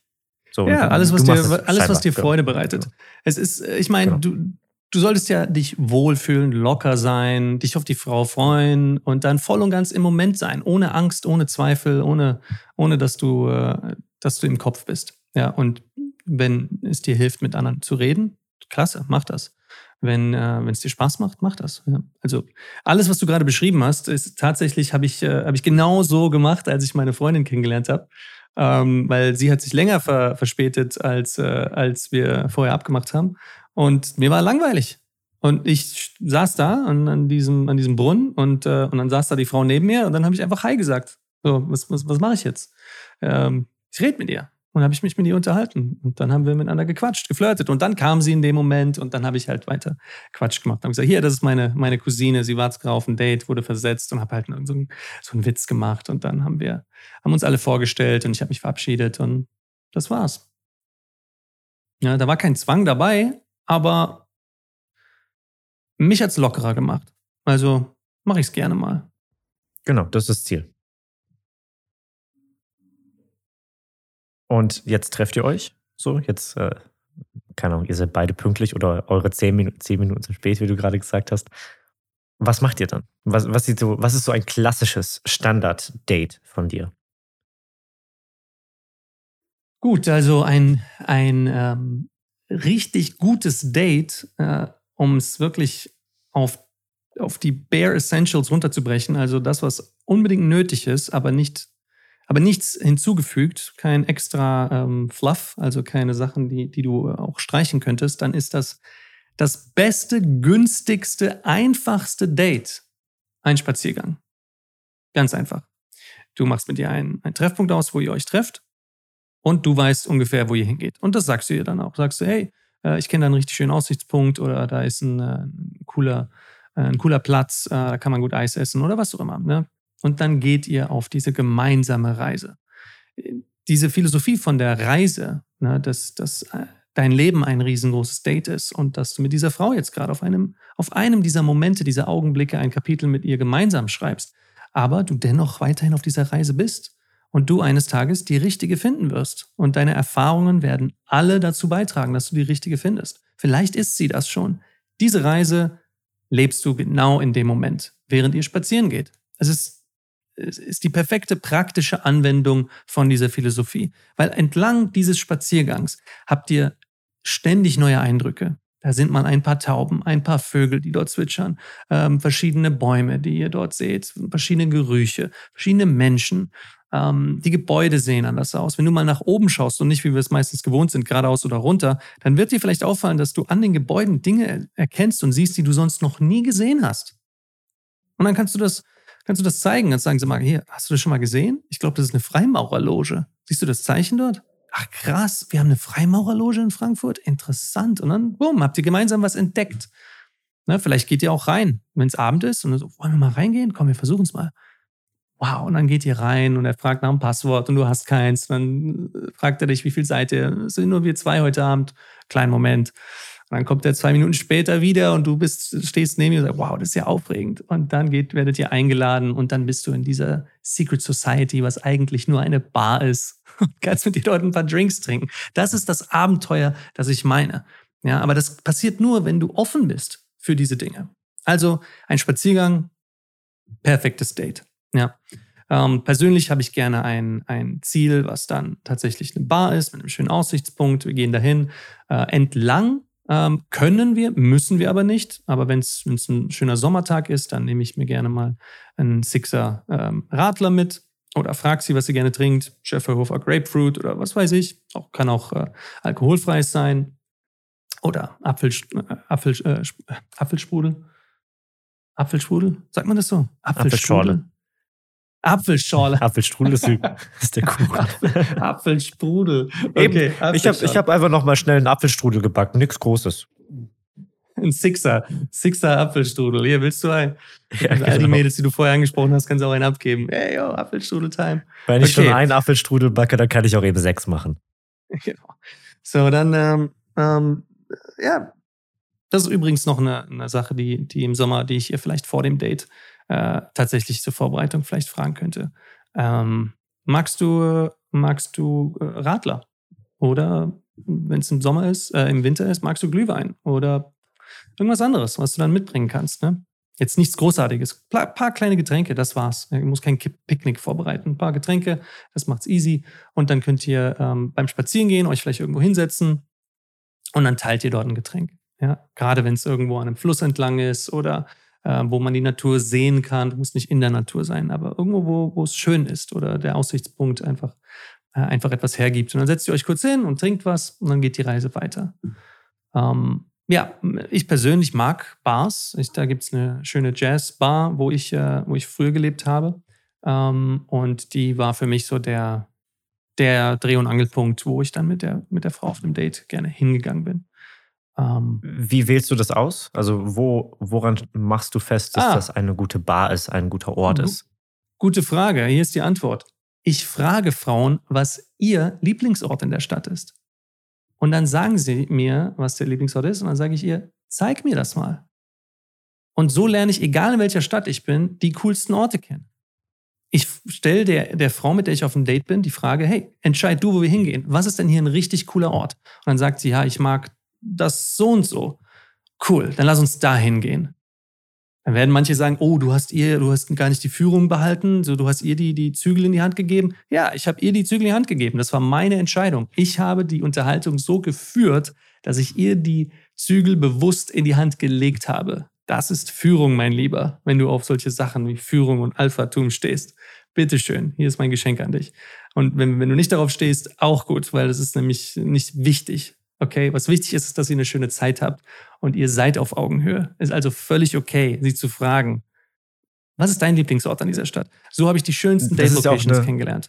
So, ja, alles, was dir, alles, was dir Freude bereitet. Genau. Es ist, äh, ich meine, genau. du, du solltest ja dich wohlfühlen, locker sein, dich auf die Frau freuen und dann voll und ganz im Moment sein, ohne Angst, ohne Zweifel, ohne, ohne dass du äh, dass du im Kopf bist. Ja, und wenn es dir hilft, mit anderen zu reden, klasse, mach das. Wenn äh, es dir Spaß macht, mach das. Ja. Also alles, was du gerade beschrieben hast, ist tatsächlich habe ich äh, habe ich genau so gemacht, als ich meine Freundin kennengelernt habe, ähm, weil sie hat sich länger ver verspätet als äh, als wir vorher abgemacht haben und mir war langweilig. Und ich saß da an, an diesem an diesem Brunnen und äh, und dann saß da die Frau neben mir und dann habe ich einfach Hi gesagt. So, was was, was mache ich jetzt? Ähm, ich rede mit ihr. Und habe ich mich mit ihr unterhalten. Und dann haben wir miteinander gequatscht, geflirtet. Und dann kam sie in dem Moment und dann habe ich halt weiter Quatsch gemacht. Habe gesagt, hier, das ist meine, meine Cousine, sie war gerade auf ein Date, wurde versetzt und habe halt so einen, so einen Witz gemacht. Und dann haben wir, haben uns alle vorgestellt und ich habe mich verabschiedet und das war's. Ja, da war kein Zwang dabei, aber mich hat's lockerer gemacht. Also mache ich es gerne mal. Genau, das ist das Ziel. Und jetzt trefft ihr euch. So, jetzt, äh, keine Ahnung, ihr seid beide pünktlich oder eure zehn Minuten, zehn Minuten zu spät, wie du gerade gesagt hast. Was macht ihr dann? Was, was, so, was ist so ein klassisches Standard-Date von dir? Gut, also ein, ein ähm, richtig gutes Date, äh, um es wirklich auf, auf die Bare Essentials runterzubrechen, also das, was unbedingt nötig ist, aber nicht aber nichts hinzugefügt, kein extra ähm, Fluff, also keine Sachen, die, die du auch streichen könntest, dann ist das das beste, günstigste, einfachste Date ein Spaziergang. Ganz einfach. Du machst mit ihr einen, einen Treffpunkt aus, wo ihr euch trefft und du weißt ungefähr, wo ihr hingeht. Und das sagst du ihr dann auch. Sagst du, hey, äh, ich kenne da einen richtig schönen Aussichtspunkt oder da ist ein, äh, ein cooler, äh, ein cooler Platz, da kann man gut Eis essen oder was auch immer. Ne? Und dann geht ihr auf diese gemeinsame Reise. Diese Philosophie von der Reise, ne, dass, dass dein Leben ein riesengroßes Date ist und dass du mit dieser Frau jetzt gerade auf einem, auf einem dieser Momente, dieser Augenblicke ein Kapitel mit ihr gemeinsam schreibst, aber du dennoch weiterhin auf dieser Reise bist und du eines Tages die richtige finden wirst. Und deine Erfahrungen werden alle dazu beitragen, dass du die richtige findest. Vielleicht ist sie das schon. Diese Reise lebst du genau in dem Moment, während ihr spazieren geht. Es ist ist die perfekte praktische Anwendung von dieser Philosophie. Weil entlang dieses Spaziergangs habt ihr ständig neue Eindrücke. Da sind mal ein paar Tauben, ein paar Vögel, die dort zwitschern, ähm, verschiedene Bäume, die ihr dort seht, verschiedene Gerüche, verschiedene Menschen. Ähm, die Gebäude sehen anders aus. Wenn du mal nach oben schaust und nicht, wie wir es meistens gewohnt sind, geradeaus oder runter, dann wird dir vielleicht auffallen, dass du an den Gebäuden Dinge erkennst und siehst, die du sonst noch nie gesehen hast. Und dann kannst du das, kannst du das zeigen. Dann sagen sie mal, hier, hast du das schon mal gesehen? Ich glaube, das ist eine Freimaurerloge. Siehst du das Zeichen dort? Ach krass, wir haben eine Freimaurerloge in Frankfurt. Interessant. Und dann, bumm, habt ihr gemeinsam was entdeckt. Ne, vielleicht geht ihr auch rein, wenn es Abend ist und so, wollen wir mal reingehen? Komm, wir versuchen es mal. Wow, und dann geht ihr rein und er fragt nach dem Passwort und du hast keins. Dann äh, fragt er dich, wie viel seid ihr? Sind nur wir zwei heute Abend. Kleinen Moment. Und dann kommt er zwei Minuten später wieder und du bist, stehst neben ihm und sagst, wow, das ist ja aufregend. Und dann geht, werdet ihr eingeladen und dann bist du in dieser Secret Society, was eigentlich nur eine Bar ist. Und kannst mit dir dort ein paar Drinks trinken. Das ist das Abenteuer, das ich meine. Ja, aber das passiert nur, wenn du offen bist für diese Dinge. Also ein Spaziergang, perfektes Date. Ja. Ähm, persönlich habe ich gerne ein, ein Ziel, was dann tatsächlich eine Bar ist, mit einem schönen Aussichtspunkt. Wir gehen dahin. Äh, entlang ähm, können wir, müssen wir aber nicht. Aber wenn es ein schöner Sommertag ist, dann nehme ich mir gerne mal einen Sixer ähm, Radler mit oder frag sie, was sie gerne trinkt. Schäferhofer Grapefruit oder was weiß ich. Auch, kann auch äh, alkoholfreies sein. Oder Apfel, äh, Apfel, äh, Apfelsprudel. Apfelsprudel? Sagt man das so? Apfelstrudel. Apfelschorle. Apfelstrudel ist, ist der Kuchen. Apfelsprudel. Okay, Eben, ich habe ich hab einfach noch mal schnell einen Apfelstrudel gebacken. Nichts Großes. Ein Sixer. Sixer Apfelstrudel. Hier, willst du einen? Ja, also All die genau. Mädels, die du vorher angesprochen hast, kannst du auch einen abgeben. Hey, yo, Apfelstrudel-Time. Wenn ich okay. schon einen Apfelstrudel backe, dann kann ich auch eben sechs machen. Genau. So, dann ähm, ähm, ja, das ist übrigens noch eine, eine Sache, die, die im Sommer, die ich ihr vielleicht vor dem Date äh, tatsächlich zur Vorbereitung vielleicht fragen könnte. Ähm, magst du, magst du äh, Radler? Oder wenn es im Sommer ist, äh, im Winter ist, magst du Glühwein? Oder irgendwas anderes, was du dann mitbringen kannst, ne? Jetzt nichts Großartiges. Ein paar kleine Getränke, das war's. Du musst kein Picknick vorbereiten. Ein paar Getränke, das macht's easy. Und dann könnt ihr ähm, beim Spazierengehen euch vielleicht irgendwo hinsetzen, und dann teilt ihr dort ein Getränk. Ja, gerade wenn es irgendwo an einem Fluss entlang ist oder äh, wo man die Natur sehen kann, muss nicht in der Natur sein, aber irgendwo, wo, wo es schön ist oder der Aussichtspunkt einfach, äh, einfach etwas hergibt. Und dann setzt ihr euch kurz hin und trinkt was und dann geht die Reise weiter. Ähm, ja, ich persönlich mag Bars. Ich, da gibt es eine schöne Jazzbar, wo ich, äh, wo ich früher gelebt habe. Ähm, und die war für mich so der, der Dreh- und Angelpunkt, wo ich dann mit der, mit der Frau auf einem Date gerne hingegangen bin. Ähm, Wie wählst du das aus? Also wo, woran machst du fest, dass ah, das eine gute Bar ist, ein guter Ort ist? Gute Frage. Hier ist die Antwort. Ich frage Frauen, was ihr Lieblingsort in der Stadt ist. Und dann sagen sie mir, was der Lieblingsort ist, und dann sage ich ihr, zeig mir das mal. Und so lerne ich, egal in welcher Stadt ich bin, die coolsten Orte kennen ich stelle der, der Frau, mit der ich auf einem Date bin, die Frage, hey, entscheid du, wo wir hingehen. Was ist denn hier ein richtig cooler Ort? Und dann sagt sie, ja, ich mag das so und so. Cool, dann lass uns da hingehen. Dann werden manche sagen, oh, du hast ihr, du hast gar nicht die Führung behalten, so du hast ihr die, die Zügel in die Hand gegeben. Ja, ich habe ihr die Zügel in die Hand gegeben. Das war meine Entscheidung. Ich habe die Unterhaltung so geführt, dass ich ihr die Zügel bewusst in die Hand gelegt habe. Das ist Führung, mein Lieber, wenn du auf solche Sachen wie Führung und Alphatum stehst. Bitteschön, hier ist mein Geschenk an dich. Und wenn, wenn du nicht darauf stehst, auch gut, weil das ist nämlich nicht wichtig. Okay, was wichtig ist, ist, dass ihr eine schöne Zeit habt und ihr seid auf Augenhöhe. Ist also völlig okay, sie zu fragen. Was ist dein Lieblingsort an dieser Stadt? So habe ich die schönsten Date-Locations ja kennengelernt.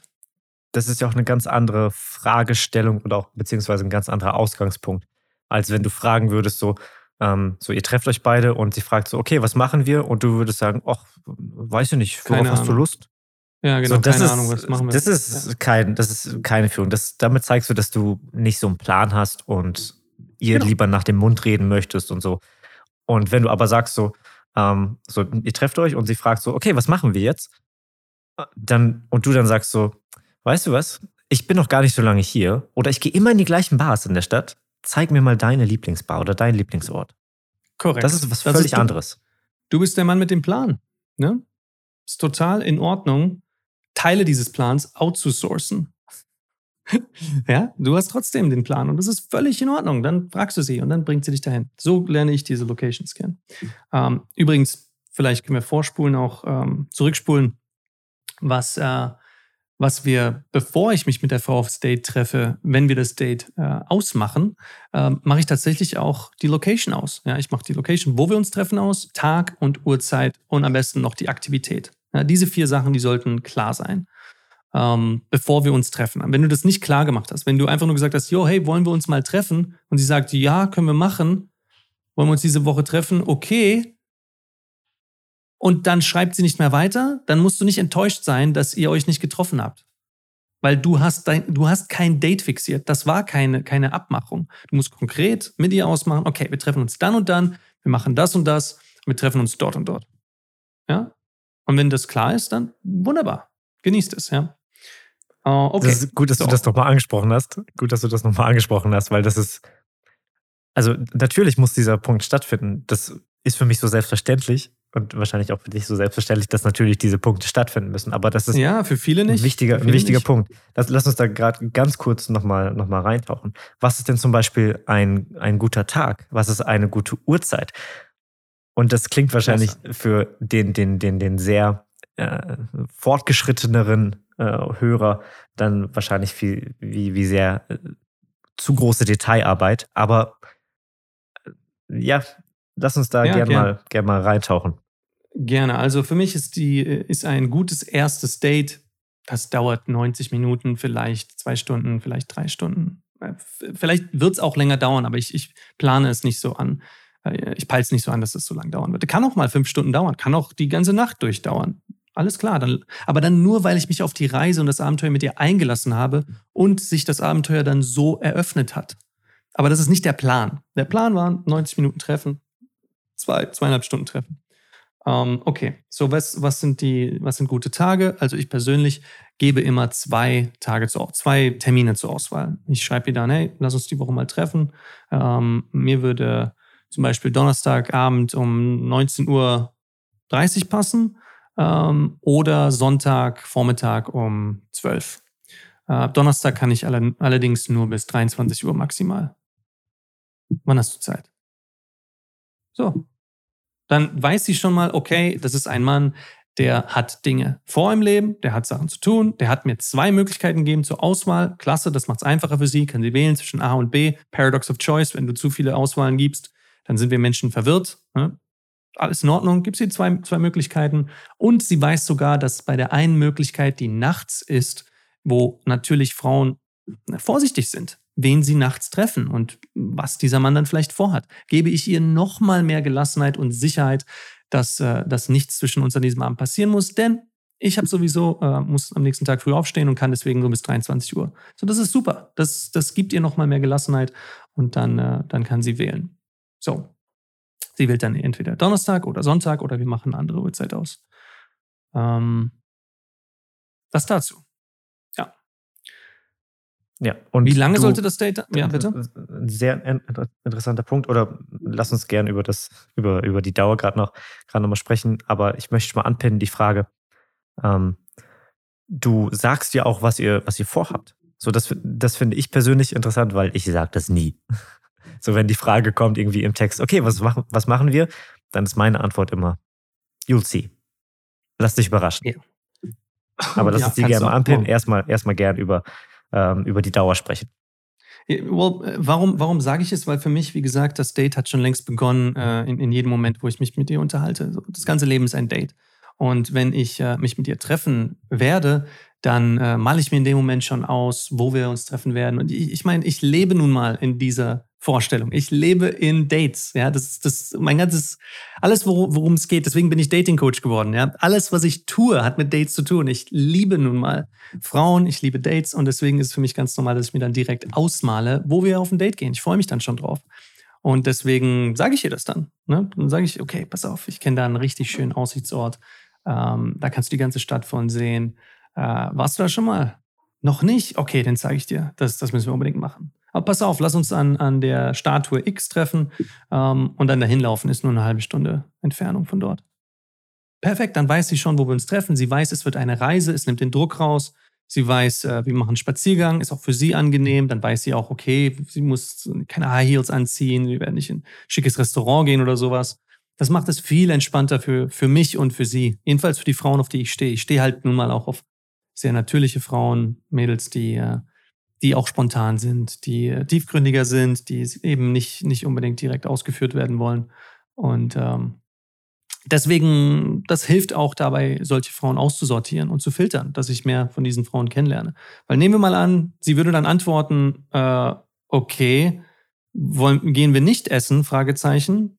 Das ist ja auch eine ganz andere Fragestellung und auch beziehungsweise ein ganz anderer Ausgangspunkt, als wenn du fragen würdest, so, ähm, so, ihr trefft euch beide und sie fragt so, okay, was machen wir? Und du würdest sagen, ach, weiß ich nicht, worauf hast du Lust? Ja, genau, so, keine ist, Ahnung, was machen wir. Das ist, ja. kein, das ist keine Führung. Das, damit zeigst du, dass du nicht so einen Plan hast und ihr genau. lieber nach dem Mund reden möchtest und so. Und wenn du aber sagst so, ähm, so, ihr trefft euch und sie fragt so, okay, was machen wir jetzt? Dann, und du dann sagst so, weißt du was? Ich bin noch gar nicht so lange hier oder ich gehe immer in die gleichen Bars in der Stadt zeig mir mal deine Lieblingsbar oder deinen Lieblingsort. Korrekt. Das ist was völlig ist anderes. Du bist der Mann mit dem Plan. Ne? Ist total in Ordnung, Teile dieses Plans outzusourcen. ja, du hast trotzdem den Plan und das ist völlig in Ordnung. Dann fragst du sie und dann bringt sie dich dahin. So lerne ich diese Locations kennen. Ähm, übrigens, vielleicht können wir vorspulen, auch ähm, zurückspulen, was, äh, was wir, bevor ich mich mit der Frau aufs Date treffe, wenn wir das Date äh, ausmachen, äh, mache ich tatsächlich auch die Location aus. Ja, ich mache die Location, wo wir uns treffen, aus, Tag und Uhrzeit und am besten noch die Aktivität. Ja, diese vier Sachen, die sollten klar sein, ähm, bevor wir uns treffen. Wenn du das nicht klar gemacht hast, wenn du einfach nur gesagt hast, jo, hey, wollen wir uns mal treffen? Und sie sagt, ja, können wir machen. Wollen wir uns diese Woche treffen? Okay, und dann schreibt sie nicht mehr weiter, dann musst du nicht enttäuscht sein, dass ihr euch nicht getroffen habt. Weil du hast, dein, du hast kein Date fixiert. Das war keine, keine Abmachung. Du musst konkret mit ihr ausmachen, okay, wir treffen uns dann und dann, wir machen das und das, wir treffen uns dort und dort. Ja? Und wenn das klar ist, dann wunderbar. Genießt es, ja. Uh, okay. Das ist gut, dass so. du das nochmal angesprochen hast. Gut, dass du das nochmal angesprochen hast, weil das ist, also natürlich muss dieser Punkt stattfinden. Das ist für mich so selbstverständlich und wahrscheinlich auch für dich so selbstverständlich, dass natürlich diese Punkte stattfinden müssen. Aber das ist ja für viele nicht. ein wichtiger, ein wichtiger nicht. Punkt. Lass, lass, uns da gerade ganz kurz nochmal noch mal reintauchen. Was ist denn zum Beispiel ein, ein guter Tag? Was ist eine gute Uhrzeit? Und das klingt wahrscheinlich für den, den, den, den sehr äh, fortgeschritteneren äh, Hörer dann wahrscheinlich viel, wie, wie sehr äh, zu große Detailarbeit. Aber äh, ja, lass uns da ja, gerne gern mal, gern mal reintauchen. Gerne. Also für mich ist die ist ein gutes erstes Date. Das dauert 90 Minuten, vielleicht zwei Stunden, vielleicht drei Stunden. Äh, vielleicht wird es auch länger dauern, aber ich, ich plane es nicht so an. Äh, ich peile es nicht so an, dass es so lange dauern wird. Kann auch mal fünf Stunden dauern, kann auch die ganze Nacht durchdauern. Alles klar. Dann, aber dann nur, weil ich mich auf die Reise und das Abenteuer mit ihr eingelassen habe und sich das Abenteuer dann so eröffnet hat. Aber das ist nicht der Plan. Der Plan war 90 Minuten Treffen, zwei, zweieinhalb Stunden Treffen. Ähm, okay, so was, was sind die, was sind gute Tage? Also ich persönlich gebe immer zwei Tage zu, zwei Termine zur Auswahl. Ich schreibe ihr dann, hey, lass uns die Woche mal treffen. Ähm, mir würde zum Beispiel Donnerstagabend um 19.30 Uhr passen ähm, oder Sonntagvormittag um 12 Äh, Donnerstag kann ich alle, allerdings nur bis 23 Uhr maximal. Wann hast du Zeit? So, dann weiß sie schon mal, okay, das ist ein Mann, der hat Dinge vor im Leben, der hat Sachen zu tun, der hat mir zwei Möglichkeiten gegeben zur Auswahl. Klasse, das macht es einfacher für sie, kann sie wählen zwischen A und B. Paradox of Choice, wenn du zu viele Auswahlen gibst, dann sind wir Menschen verwirrt. Ne? Alles in Ordnung, gibt sie zwei, zwei Möglichkeiten. Und sie weiß sogar, dass bei der einen Möglichkeit, die nachts ist, wo natürlich Frauen vorsichtig sind wen sie nachts treffen und was dieser Mann dann vielleicht vorhat. Gebe ich ihr noch mal mehr Gelassenheit und Sicherheit, dass, äh, dass nichts zwischen uns an diesem Abend passieren muss, denn ich habe sowieso, äh, muss am nächsten Tag früh aufstehen und kann deswegen nur bis 23 Uhr. So, das ist super. Das, das gibt ihr noch mal mehr Gelassenheit und dann, äh, dann kann sie wählen. So. Sie wählt dann entweder Donnerstag oder Sonntag oder wir machen eine andere Uhrzeit aus. Ähm, das dazu. Ja. Und Wie lange sollte das Date? Ja, bitte. Ein sehr interessanter Punkt. Oder lass uns gerne über das, über, über die Dauer gerade noch, gerade noch mal sprechen. Aber ich möchte mal anpinnen die Frage. Ähm, du sagst ja auch, was ihr, was ihr vorhabt. So, das, das finde ich persönlich interessant, weil ich sage das nie. So, wenn die Frage kommt irgendwie im Text, okay, was machen, was machen wir? Dann ist meine Antwort immer, you'll see. Lass dich überraschen. Ja. Aber lass ja, uns die gerne anpinnen. Erstmal, erstmal gern über, ähm, über die Dauer sprechen. Well, warum, warum sage ich es? Weil für mich, wie gesagt, das Date hat schon längst begonnen, äh, in, in jedem Moment, wo ich mich mit dir unterhalte. Das ganze Leben ist ein Date. Und wenn ich äh, mich mit dir treffen werde, dann äh, male ich mir in dem Moment schon aus, wo wir uns treffen werden. Und ich, ich meine, ich lebe nun mal in dieser Vorstellung. Ich lebe in Dates. Ja, das ist das, mein ganzes, alles, worum es geht. Deswegen bin ich Dating Coach geworden. Ja, alles, was ich tue, hat mit Dates zu tun. Ich liebe nun mal Frauen, ich liebe Dates und deswegen ist es für mich ganz normal, dass ich mir dann direkt ausmale, wo wir auf ein Date gehen. Ich freue mich dann schon drauf. Und deswegen sage ich ihr das dann. Ne? Dann sage ich, okay, pass auf, ich kenne da einen richtig schönen Aussichtsort. Ähm, da kannst du die ganze Stadt von sehen. Äh, warst du da schon mal? Noch nicht? Okay, dann zeige ich dir. Das, das müssen wir unbedingt machen. Aber pass auf, lass uns an, an der Statue X treffen ähm, und dann dahin laufen. Ist nur eine halbe Stunde Entfernung von dort. Perfekt, dann weiß sie schon, wo wir uns treffen. Sie weiß, es wird eine Reise, es nimmt den Druck raus. Sie weiß, äh, wir machen einen Spaziergang, ist auch für sie angenehm. Dann weiß sie auch, okay, sie muss keine High Heels anziehen, wir werden nicht in ein schickes Restaurant gehen oder sowas. Das macht es viel entspannter für, für mich und für sie. Jedenfalls für die Frauen, auf die ich stehe. Ich stehe halt nun mal auch auf sehr natürliche Frauen, Mädels, die, äh, die auch spontan sind, die tiefgründiger sind, die eben nicht, nicht unbedingt direkt ausgeführt werden wollen. Und ähm, deswegen, das hilft auch dabei, solche Frauen auszusortieren und zu filtern, dass ich mehr von diesen Frauen kennenlerne. Weil nehmen wir mal an, sie würde dann antworten, äh, okay, wollen, gehen wir nicht essen? Fragezeichen.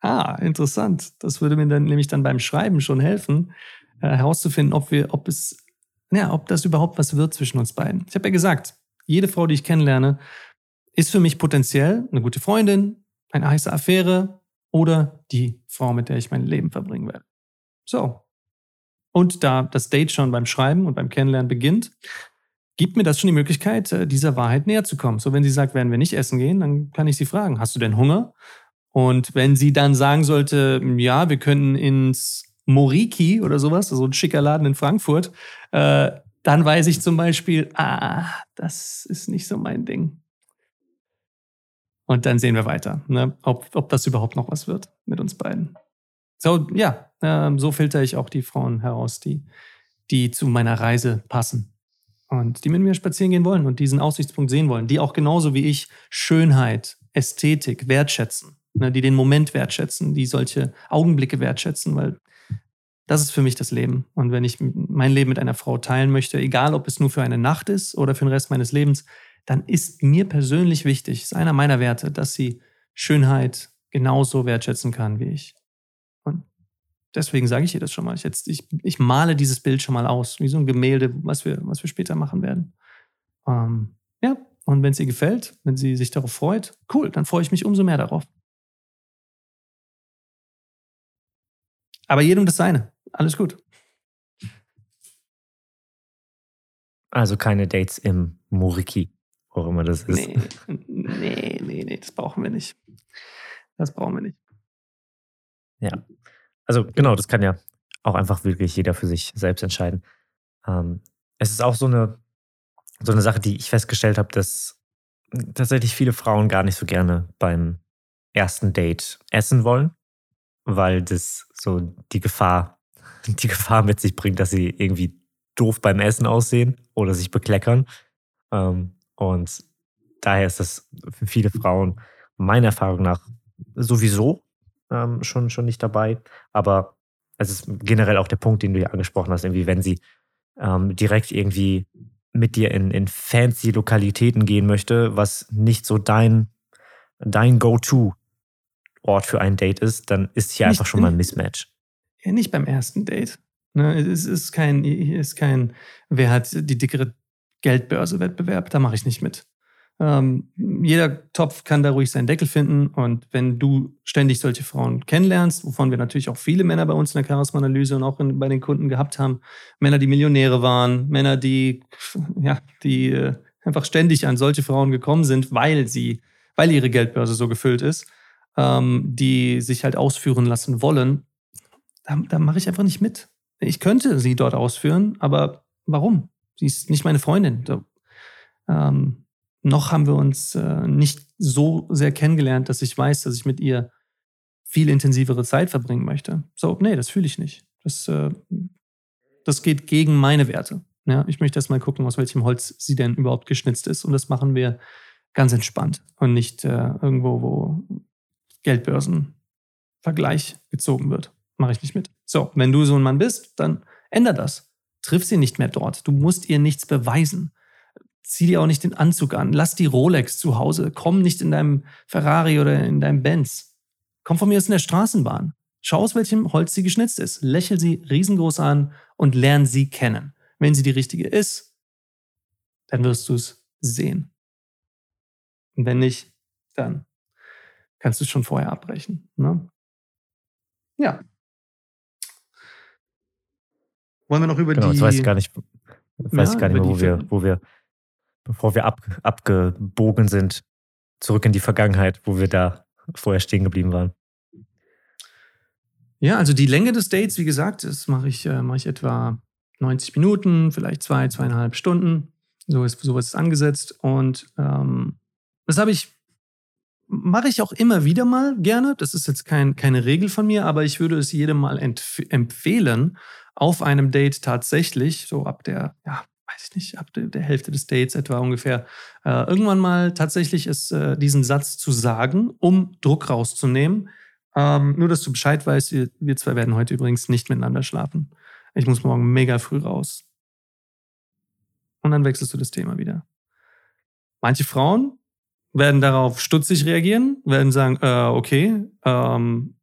Ah, interessant. Das würde mir dann nämlich dann beim Schreiben schon helfen, äh, herauszufinden, ob wir, ob es, ja, ob das überhaupt was wird zwischen uns beiden. Ich habe ja gesagt, jede Frau, die ich kennenlerne, ist für mich potenziell eine gute Freundin, eine heiße Affäre oder die Frau, mit der ich mein Leben verbringen werde. So. Und da das Date schon beim Schreiben und beim Kennenlernen beginnt, gibt mir das schon die Möglichkeit, äh, dieser Wahrheit näher zu kommen. So, wenn sie sagt, werden wir nicht essen gehen, dann kann ich sie fragen, hast du denn Hunger? Und wenn sie dann sagen sollte, ja, wir können ins Moriki oder sowas, so ein schicker Laden in Frankfurt, äh, dann weiß ich zum Beispiel, ah, das ist nicht so mein Ding. Und dann sehen wir weiter, ne? ob, ob das überhaupt noch was wird mit uns beiden. So, ja, äh, so filter ich auch die Frauen heraus, die, die zu meiner Reise passen und die mit mir spazieren gehen wollen und diesen Aussichtspunkt sehen wollen, die auch genauso wie ich Schönheit, Ästhetik wertschätzen, ne, die den Moment wertschätzen, die solche Augenblicke wertschätzen, weil das ist für mich das Leben. Und wenn ich mein Leben mit einer Frau teilen möchte, egal ob es nur für eine Nacht ist oder für den Rest meines Lebens, dann ist mir persönlich wichtig, ist einer meiner Werte, dass sie Schönheit genauso wertschätzen kann wie ich. Und deswegen sage ich ihr das schon mal. Ich, jetzt, ich, ich male dieses Bild schon mal aus, wie so ein Gemälde, was wir, was wir später machen werden. Ähm, ja, und wenn es ihr gefällt, wenn sie sich darauf freut, cool, dann freue ich mich umso mehr darauf. Aber jedem das seine. Alles gut. Also keine Dates im Moriki, wo immer das ist. Nee, nee, nee, nee, das brauchen wir nicht. Das brauchen wir nicht. Ja. Also genau, das kann ja auch einfach wirklich jeder für sich selbst entscheiden. Ähm, es ist auch so eine, so eine Sache, die ich festgestellt habe, dass tatsächlich viele Frauen gar nicht so gerne beim ersten Date essen wollen, weil das so die Gefahr, die Gefahr mit sich bringt, dass sie irgendwie doof beim Essen aussehen oder sich bekleckern. Ähm, und daher ist das für viele Frauen meiner Erfahrung nach sowieso ähm, schon, schon nicht dabei. Aber es ist generell auch der Punkt, den du ja angesprochen hast, irgendwie, wenn sie ähm, direkt irgendwie mit dir in, in fancy Lokalitäten gehen möchte, was nicht so dein, dein Go-To-Ort für ein Date ist, dann ist hier einfach schon mal ein Mismatch. Ja, nicht beim ersten Date. Ne, es ist kein, ist kein, wer hat die dickere Geldbörse-Wettbewerb, da mache ich nicht mit. Ähm, jeder Topf kann da ruhig seinen Deckel finden. Und wenn du ständig solche Frauen kennenlernst, wovon wir natürlich auch viele Männer bei uns in der Charisma-Analyse und auch in, bei den Kunden gehabt haben, Männer, die Millionäre waren, Männer, die, ja, die äh, einfach ständig an solche Frauen gekommen sind, weil sie, weil ihre Geldbörse so gefüllt ist, ähm, die sich halt ausführen lassen wollen, da, da mache ich einfach nicht mit. Ich könnte sie dort ausführen, aber warum? Sie ist nicht meine Freundin. So, ähm, noch haben wir uns äh, nicht so sehr kennengelernt, dass ich weiß, dass ich mit ihr viel intensivere Zeit verbringen möchte. So, nee, das fühle ich nicht. Das, äh, das geht gegen meine Werte. Ja, ich möchte erst mal gucken, aus welchem Holz sie denn überhaupt geschnitzt ist. Und das machen wir ganz entspannt und nicht äh, irgendwo, wo Geldbörsenvergleich gezogen wird. Mache ich nicht mit. So, wenn du so ein Mann bist, dann änder das. Triff sie nicht mehr dort. Du musst ihr nichts beweisen zieh dir auch nicht den Anzug an, lass die Rolex zu Hause, komm nicht in deinem Ferrari oder in deinem Benz. Komm von mir aus in der Straßenbahn. Schau aus welchem Holz sie geschnitzt ist. Lächel sie riesengroß an und lern sie kennen. Wenn sie die richtige ist, dann wirst du es sehen. Und wenn nicht, dann kannst du es schon vorher abbrechen. Ne? Ja. Wollen wir noch über genau, die. Jetzt weiß ich gar nicht, weiß ja, ich gar nicht mehr, wo wir, wo wir bevor wir ab, abgebogen sind, zurück in die Vergangenheit, wo wir da vorher stehen geblieben waren. Ja, also die Länge des Dates, wie gesagt, das mache ich, äh, mache ich etwa 90 Minuten, vielleicht zwei, zweieinhalb Stunden. So ist sowas ist angesetzt. Und ähm, das habe ich mache ich auch immer wieder mal gerne. Das ist jetzt kein, keine Regel von mir, aber ich würde es jedem mal empfehlen, auf einem Date tatsächlich, so ab der, ja, weiß ich nicht, ab der, Hälfte des Dates etwa ungefähr, äh, irgendwann mal tatsächlich ist, äh, diesen Satz zu sagen, um Druck rauszunehmen. Ähm, nur, dass du Bescheid weißt, wir, wir zwei werden heute übrigens nicht miteinander schlafen. Ich muss morgen mega früh raus. Und dann wechselst du das Thema wieder. Manche Frauen werden darauf stutzig reagieren, werden sagen, äh, okay, ähm,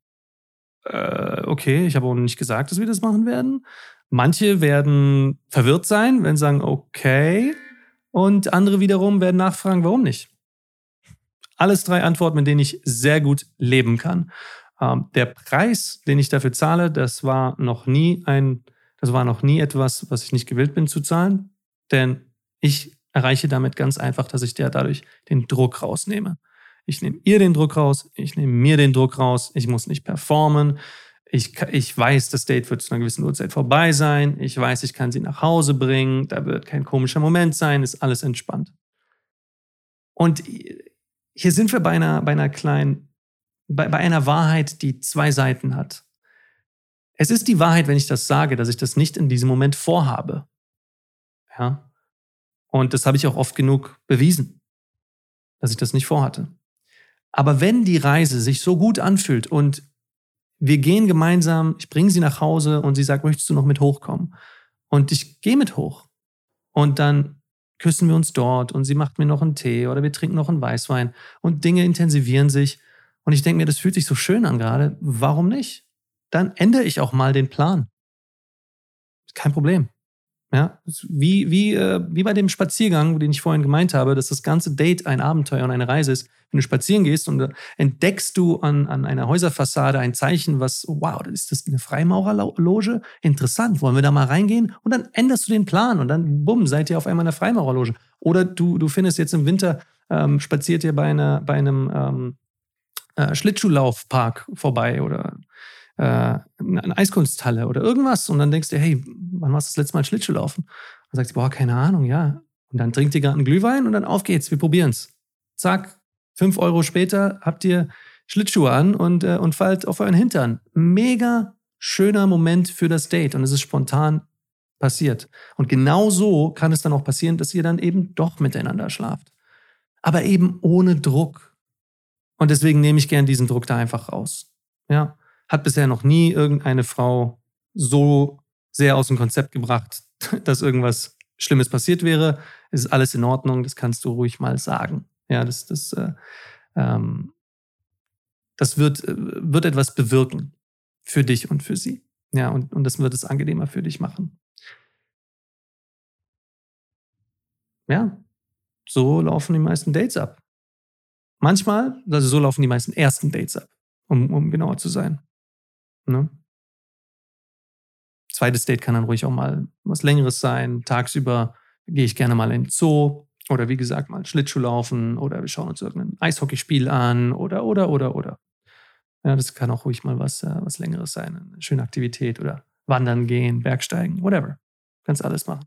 äh, okay, ich habe auch nicht gesagt, dass wir das machen werden. Manche werden verwirrt sein, werden sagen, okay. Und andere wiederum werden nachfragen, warum nicht. Alles drei Antworten, mit denen ich sehr gut leben kann. Ähm, der Preis, den ich dafür zahle, das war noch nie ein, das war noch nie etwas, was ich nicht gewillt bin zu zahlen. Denn ich erreiche damit ganz einfach, dass ich dir dadurch den Druck rausnehme. Ich nehme ihr den Druck raus, ich nehme mir den Druck raus, ich muss nicht performen. Ich, ich weiß, das Date wird zu einer gewissen Uhrzeit vorbei sein. Ich weiß, ich kann sie nach Hause bringen. Da wird kein komischer Moment sein. Ist alles entspannt. Und hier sind wir bei einer, bei einer kleinen, bei, bei einer Wahrheit, die zwei Seiten hat. Es ist die Wahrheit, wenn ich das sage, dass ich das nicht in diesem Moment vorhabe. Ja. Und das habe ich auch oft genug bewiesen, dass ich das nicht vorhatte. Aber wenn die Reise sich so gut anfühlt und wir gehen gemeinsam, ich bringe sie nach Hause und sie sagt, möchtest du noch mit hochkommen? Und ich gehe mit hoch. Und dann küssen wir uns dort und sie macht mir noch einen Tee oder wir trinken noch einen Weißwein und Dinge intensivieren sich. Und ich denke mir, das fühlt sich so schön an gerade. Warum nicht? Dann ändere ich auch mal den Plan. Kein Problem. Ja, wie, wie, äh, wie bei dem Spaziergang, den ich vorhin gemeint habe, dass das ganze Date ein Abenteuer und eine Reise ist. Wenn du spazieren gehst und äh, entdeckst du an, an einer Häuserfassade ein Zeichen, was, wow, ist das eine Freimaurerloge? Interessant, wollen wir da mal reingehen? Und dann änderst du den Plan und dann, bumm, seid ihr auf einmal in der Freimaurerloge. Oder du, du findest jetzt im Winter, ähm, spaziert ihr bei, einer, bei einem ähm, äh, Schlittschuhlaufpark vorbei oder äh, eine Eiskunsthalle oder irgendwas. Und dann denkst du, hey, wann warst du das letzte Mal Schlittschuh laufen? Sagt sie, boah, keine Ahnung, ja. Und dann trinkt ihr gerade einen Glühwein und dann auf geht's, wir probieren's. Zack, fünf Euro später habt ihr Schlittschuhe an und, äh, und fallt auf euren Hintern. Mega schöner Moment für das Date und es ist spontan passiert. Und genau so kann es dann auch passieren, dass ihr dann eben doch miteinander schlaft. Aber eben ohne Druck. Und deswegen nehme ich gern diesen Druck da einfach raus. Ja. Hat bisher noch nie irgendeine Frau so sehr aus dem Konzept gebracht, dass irgendwas Schlimmes passiert wäre. Es ist alles in Ordnung, das kannst du ruhig mal sagen. Ja, das, das, äh, ähm, das wird, äh, wird etwas bewirken für dich und für sie. Ja, und, und das wird es angenehmer für dich machen. Ja, so laufen die meisten Dates ab. Manchmal, also so laufen die meisten ersten Dates ab, um, um genauer zu sein. Ne? Zweites Date kann dann ruhig auch mal was Längeres sein. Tagsüber gehe ich gerne mal in den Zoo oder wie gesagt mal Schlittschuh laufen oder wir schauen uns irgendein Eishockeyspiel an oder, oder, oder, oder. Ja, das kann auch ruhig mal was, äh, was Längeres sein. Eine schöne Aktivität oder wandern gehen, Bergsteigen, whatever. Kannst alles machen.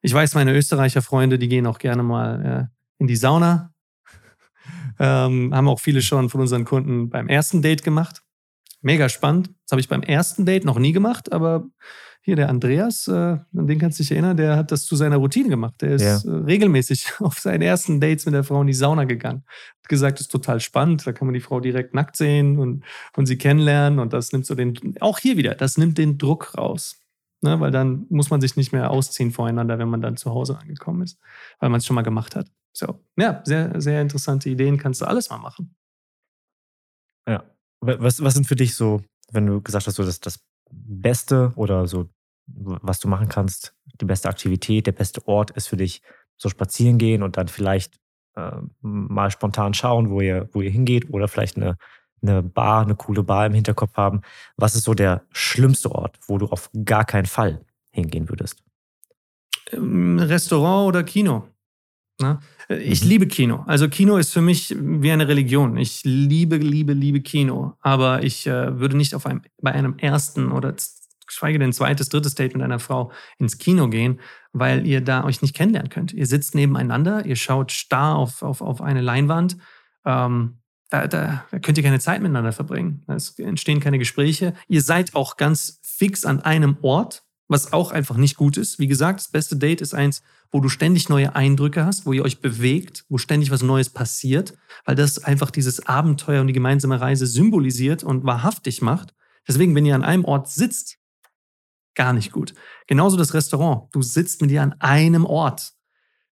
Ich weiß, meine Österreicher Freunde, die gehen auch gerne mal äh, in die Sauna. ähm, haben auch viele schon von unseren Kunden beim ersten Date gemacht. Mega spannend. Das habe ich beim ersten Date noch nie gemacht, aber hier der Andreas, äh, an den kannst du dich erinnern, der hat das zu seiner Routine gemacht. Der ist ja. äh, regelmäßig auf seinen ersten Dates mit der Frau in die Sauna gegangen. Hat gesagt, das ist total spannend, da kann man die Frau direkt nackt sehen und, und sie kennenlernen und das nimmt so den, auch hier wieder, das nimmt den Druck raus. Ne, weil dann muss man sich nicht mehr ausziehen voreinander, wenn man dann zu Hause angekommen ist, weil man es schon mal gemacht hat. So, ja, sehr, sehr interessante Ideen, kannst du alles mal machen. Ja, was, was sind für dich so, wenn du gesagt hast, so das, das Beste oder so, was du machen kannst, die beste Aktivität, der beste Ort ist für dich so spazieren gehen und dann vielleicht äh, mal spontan schauen, wo ihr, wo ihr hingeht oder vielleicht eine, eine Bar, eine coole Bar im Hinterkopf haben. Was ist so der schlimmste Ort, wo du auf gar keinen Fall hingehen würdest? Ähm, Restaurant oder Kino. Ne? Ich liebe Kino. Also Kino ist für mich wie eine Religion. Ich liebe, liebe, liebe Kino. Aber ich äh, würde nicht auf einem, bei einem ersten oder geschweige denn zweites, drittes Date mit einer Frau ins Kino gehen, weil ihr da euch nicht kennenlernen könnt. Ihr sitzt nebeneinander, ihr schaut starr auf, auf, auf eine Leinwand. Ähm, da, da, da könnt ihr keine Zeit miteinander verbringen. Es entstehen keine Gespräche. Ihr seid auch ganz fix an einem Ort, was auch einfach nicht gut ist. Wie gesagt, das beste Date ist eins, wo du ständig neue Eindrücke hast, wo ihr euch bewegt, wo ständig was Neues passiert, weil das einfach dieses Abenteuer und die gemeinsame Reise symbolisiert und wahrhaftig macht. Deswegen, wenn ihr an einem Ort sitzt, gar nicht gut. Genauso das Restaurant. Du sitzt mit dir an einem Ort.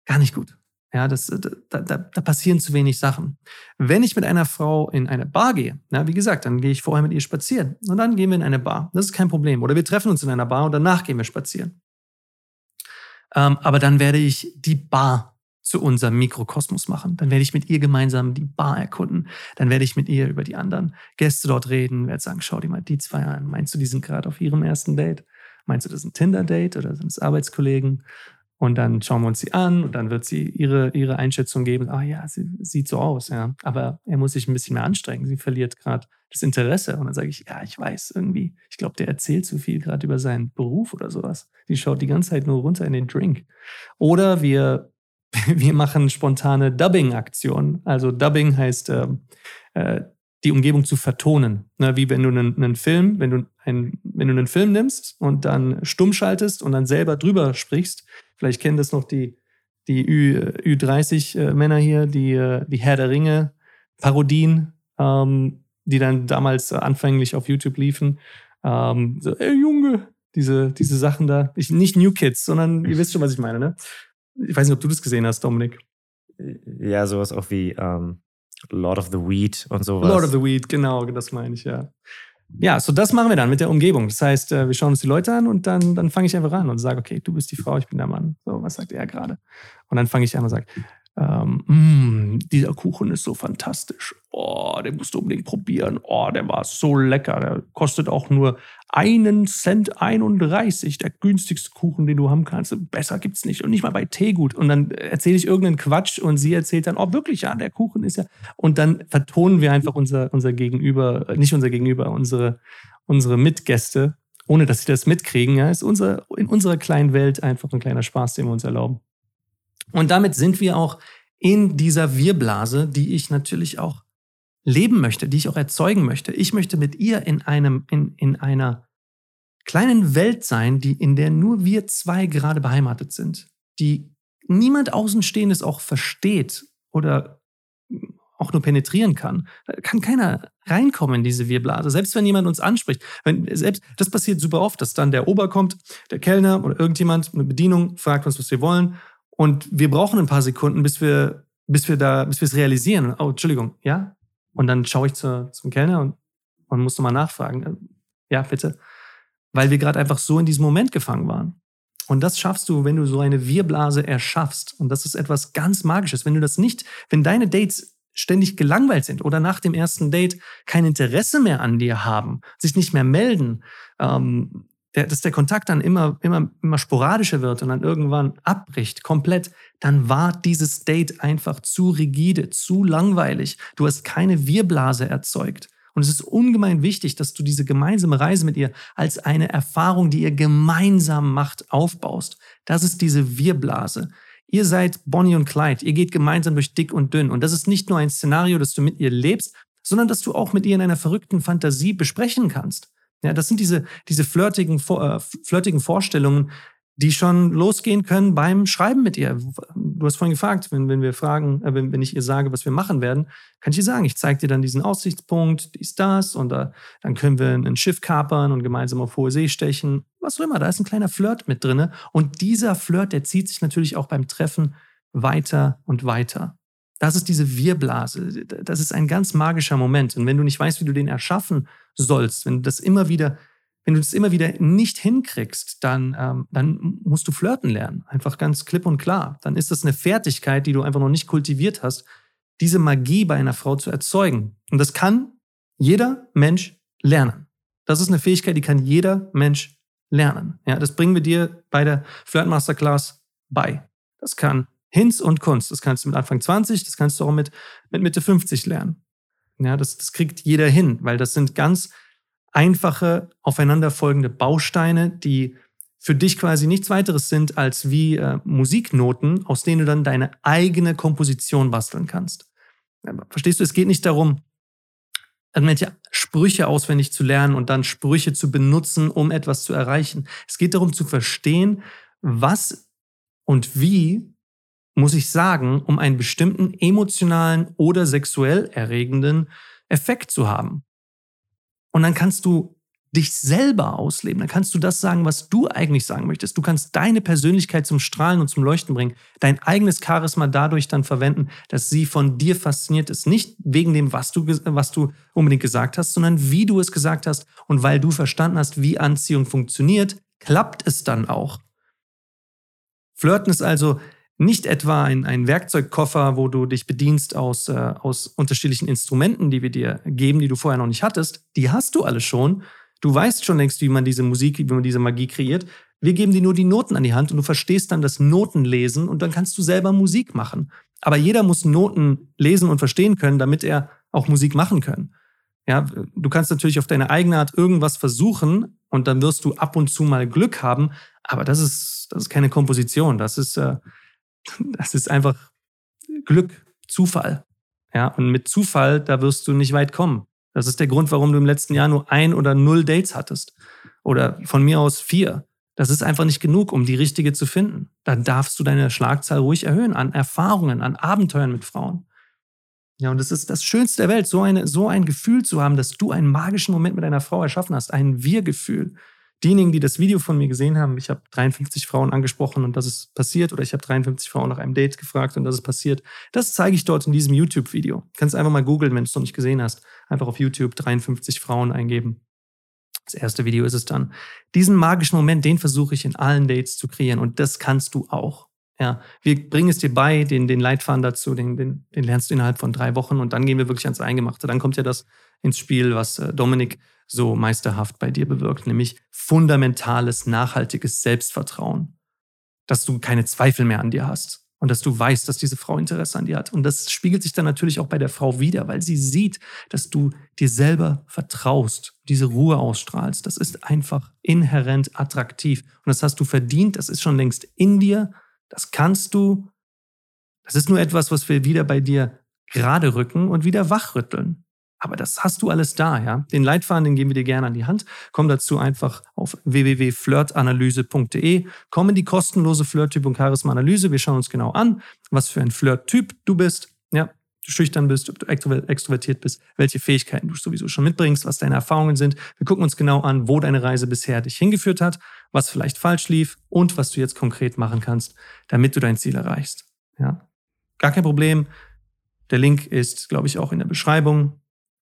Gar nicht gut. Ja, das, da, da, da passieren zu wenig Sachen. Wenn ich mit einer Frau in eine Bar gehe, na, wie gesagt, dann gehe ich vorher mit ihr spazieren und dann gehen wir in eine Bar. Das ist kein Problem. Oder wir treffen uns in einer Bar und danach gehen wir spazieren. Ähm, aber dann werde ich die Bar zu unserem Mikrokosmos machen. Dann werde ich mit ihr gemeinsam die Bar erkunden. Dann werde ich mit ihr über die anderen Gäste dort reden, werde sagen, schau dir mal die zwei an. Meinst du, die sind gerade auf ihrem ersten Date? Meinst du, das ist ein Tinder-Date oder sind es Arbeitskollegen? Und dann schauen wir uns sie an und dann wird sie ihre, ihre Einschätzung geben. Ah ja, sie sieht so aus, ja. Aber er muss sich ein bisschen mehr anstrengen. Sie verliert gerade das Interesse. Und dann sage ich, ja, ich weiß irgendwie. Ich glaube, der erzählt zu viel gerade über seinen Beruf oder sowas. Sie schaut die ganze Zeit nur runter in den Drink. Oder wir, wir machen spontane Dubbing-Aktionen. Also Dubbing heißt, äh, äh, die Umgebung zu vertonen. Ne, wie wenn du einen, einen Film, wenn du, einen, wenn du einen Film nimmst und dann stumm schaltest und dann selber drüber sprichst, Vielleicht kennen das noch die, die Ü, Ü30-Männer hier, die, äh, die Herr der Ringe-Parodien, ähm, die dann damals anfänglich auf YouTube liefen. Ähm, so, ey Junge, diese, diese Sachen da. Ich, nicht New Kids, sondern ihr wisst schon, was ich meine, ne? Ich weiß nicht, ob du das gesehen hast, Dominik. Ja, sowas auch wie ähm, Lord of the Weed und sowas. Lord of the Weed, genau, das meine ich, ja. Ja, so das machen wir dann mit der Umgebung. Das heißt, äh, wir schauen uns die Leute an und dann, dann fange ich einfach an und sage, okay, du bist die Frau, ich bin der Mann. So, was sagt er gerade? Und dann fange ich an und sage, ähm, mm, dieser Kuchen ist so fantastisch. Oh, den musst du unbedingt probieren. Oh, der war so lecker. Der kostet auch nur einen Cent 31. Der günstigste Kuchen, den du haben kannst. Besser gibt's nicht. Und nicht mal bei Teegut. Und dann erzähle ich irgendeinen Quatsch und sie erzählt dann, oh, wirklich, ja, der Kuchen ist ja. Und dann vertonen wir einfach unser, unser Gegenüber, nicht unser Gegenüber, unsere, unsere Mitgäste, ohne dass sie das mitkriegen. Ja, ist unser, in unserer kleinen Welt einfach ein kleiner Spaß, den wir uns erlauben. Und damit sind wir auch in dieser Wirblase, die ich natürlich auch leben möchte, die ich auch erzeugen möchte. Ich möchte mit ihr in einem, in, in einer kleinen Welt sein, die, in der nur wir zwei gerade beheimatet sind, die niemand Außenstehendes auch versteht oder auch nur penetrieren kann. Da kann keiner reinkommen in diese Wirblase. Selbst wenn jemand uns anspricht. Wenn, selbst, das passiert super oft, dass dann der Ober kommt, der Kellner oder irgendjemand, eine Bedienung, fragt uns, was wir wollen. Und wir brauchen ein paar Sekunden, bis wir, bis wir da, bis wir es realisieren. Oh, Entschuldigung, ja? Und dann schaue ich zu, zum Kellner und, und muss nochmal nachfragen. Ja, bitte. Weil wir gerade einfach so in diesem Moment gefangen waren. Und das schaffst du, wenn du so eine Wirblase erschaffst. Und das ist etwas ganz Magisches. Wenn du das nicht, wenn deine Dates ständig gelangweilt sind oder nach dem ersten Date kein Interesse mehr an dir haben, sich nicht mehr melden, ähm, der, dass der Kontakt dann immer, immer, immer sporadischer wird und dann irgendwann abbricht, komplett, dann war dieses Date einfach zu rigide, zu langweilig. Du hast keine Wirblase erzeugt. Und es ist ungemein wichtig, dass du diese gemeinsame Reise mit ihr als eine Erfahrung, die ihr gemeinsam macht, aufbaust. Das ist diese Wirblase. Ihr seid Bonnie und Clyde. Ihr geht gemeinsam durch dick und dünn. Und das ist nicht nur ein Szenario, das du mit ihr lebst, sondern dass du auch mit ihr in einer verrückten Fantasie besprechen kannst. Ja, das sind diese, diese flirtigen, äh, flirtigen Vorstellungen, die schon losgehen können beim Schreiben mit ihr. Du hast vorhin gefragt, wenn, wenn wir fragen, äh, wenn, wenn ich ihr sage, was wir machen werden, kann ich ihr sagen, ich zeige dir dann diesen Aussichtspunkt, dies, das, und da, dann können wir ein Schiff kapern und gemeinsam auf hohe See stechen. Was auch immer, da ist ein kleiner Flirt mit drin. Und dieser Flirt, der zieht sich natürlich auch beim Treffen weiter und weiter. Das ist diese Wirblase. Das ist ein ganz magischer Moment. Und wenn du nicht weißt, wie du den erschaffen sollst, wenn du das immer wieder, wenn du das immer wieder nicht hinkriegst, dann, ähm, dann musst du flirten lernen. Einfach ganz klipp und klar. Dann ist das eine Fertigkeit, die du einfach noch nicht kultiviert hast, diese Magie bei einer Frau zu erzeugen. Und das kann jeder Mensch lernen. Das ist eine Fähigkeit, die kann jeder Mensch lernen. Ja, das bringen wir dir bei der Flirt Masterclass bei. Das kann Hinz und Kunst. Das kannst du mit Anfang 20, das kannst du auch mit, mit Mitte 50 lernen. Ja, das, das kriegt jeder hin, weil das sind ganz einfache, aufeinanderfolgende Bausteine, die für dich quasi nichts weiteres sind als wie äh, Musiknoten, aus denen du dann deine eigene Komposition basteln kannst. Verstehst du, es geht nicht darum, irgendwelche Sprüche auswendig zu lernen und dann Sprüche zu benutzen, um etwas zu erreichen. Es geht darum zu verstehen, was und wie muss ich sagen, um einen bestimmten emotionalen oder sexuell erregenden Effekt zu haben. Und dann kannst du dich selber ausleben. Dann kannst du das sagen, was du eigentlich sagen möchtest. Du kannst deine Persönlichkeit zum Strahlen und zum Leuchten bringen, dein eigenes Charisma dadurch dann verwenden, dass sie von dir fasziniert ist. Nicht wegen dem, was du, was du unbedingt gesagt hast, sondern wie du es gesagt hast. Und weil du verstanden hast, wie Anziehung funktioniert, klappt es dann auch. Flirten ist also nicht etwa ein, ein Werkzeugkoffer, wo du dich bedienst aus, äh, aus unterschiedlichen Instrumenten, die wir dir geben, die du vorher noch nicht hattest. Die hast du alle schon, Du weißt schon längst, wie man diese Musik, wie man diese Magie kreiert. Wir geben dir nur die Noten an die Hand und du verstehst dann das Notenlesen und dann kannst du selber Musik machen. Aber jeder muss Noten lesen und verstehen können, damit er auch Musik machen kann. Ja, du kannst natürlich auf deine eigene Art irgendwas versuchen und dann wirst du ab und zu mal Glück haben, aber das ist, das ist keine Komposition, das ist, äh, das ist einfach Glück, Zufall. Ja, und mit Zufall, da wirst du nicht weit kommen. Das ist der Grund, warum du im letzten Jahr nur ein oder null Dates hattest. Oder von mir aus vier. Das ist einfach nicht genug, um die richtige zu finden. Dann darfst du deine Schlagzahl ruhig erhöhen an Erfahrungen, an Abenteuern mit Frauen. Ja, und das ist das Schönste der Welt, so, eine, so ein Gefühl zu haben, dass du einen magischen Moment mit einer Frau erschaffen hast, ein Wir-Gefühl diejenigen, die das Video von mir gesehen haben, ich habe 53 Frauen angesprochen und das ist passiert, oder ich habe 53 Frauen nach einem Date gefragt und das ist passiert. Das zeige ich dort in diesem YouTube-Video. Kannst einfach mal googeln, wenn du es noch nicht gesehen hast. Einfach auf YouTube 53 Frauen eingeben. Das erste Video ist es dann. Diesen magischen Moment, den versuche ich in allen Dates zu kreieren und das kannst du auch. Ja, wir bringen es dir bei, den, den Leitfaden dazu, den, den, den lernst du innerhalb von drei Wochen und dann gehen wir wirklich ans Eingemachte. Dann kommt ja das ins Spiel, was äh, Dominik so meisterhaft bei dir bewirkt, nämlich fundamentales, nachhaltiges Selbstvertrauen. Dass du keine Zweifel mehr an dir hast und dass du weißt, dass diese Frau Interesse an dir hat. Und das spiegelt sich dann natürlich auch bei der Frau wieder, weil sie sieht, dass du dir selber vertraust, diese Ruhe ausstrahlst. Das ist einfach inhärent attraktiv. Und das hast du verdient, das ist schon längst in dir, das kannst du. Das ist nur etwas, was wir wieder bei dir gerade rücken und wieder wachrütteln. Aber das hast du alles da, ja. Den Leitfaden, den geben wir dir gerne an die Hand. Komm dazu einfach auf www.flirtanalyse.de. Komm in die kostenlose Flirt-Typ- und Charisma-Analyse. Wir schauen uns genau an, was für ein Flirt-Typ du bist. Ja, du schüchtern bist, ob du extrovertiert bist, welche Fähigkeiten du sowieso schon mitbringst, was deine Erfahrungen sind. Wir gucken uns genau an, wo deine Reise bisher dich hingeführt hat, was vielleicht falsch lief und was du jetzt konkret machen kannst, damit du dein Ziel erreichst. Ja, gar kein Problem. Der Link ist, glaube ich, auch in der Beschreibung.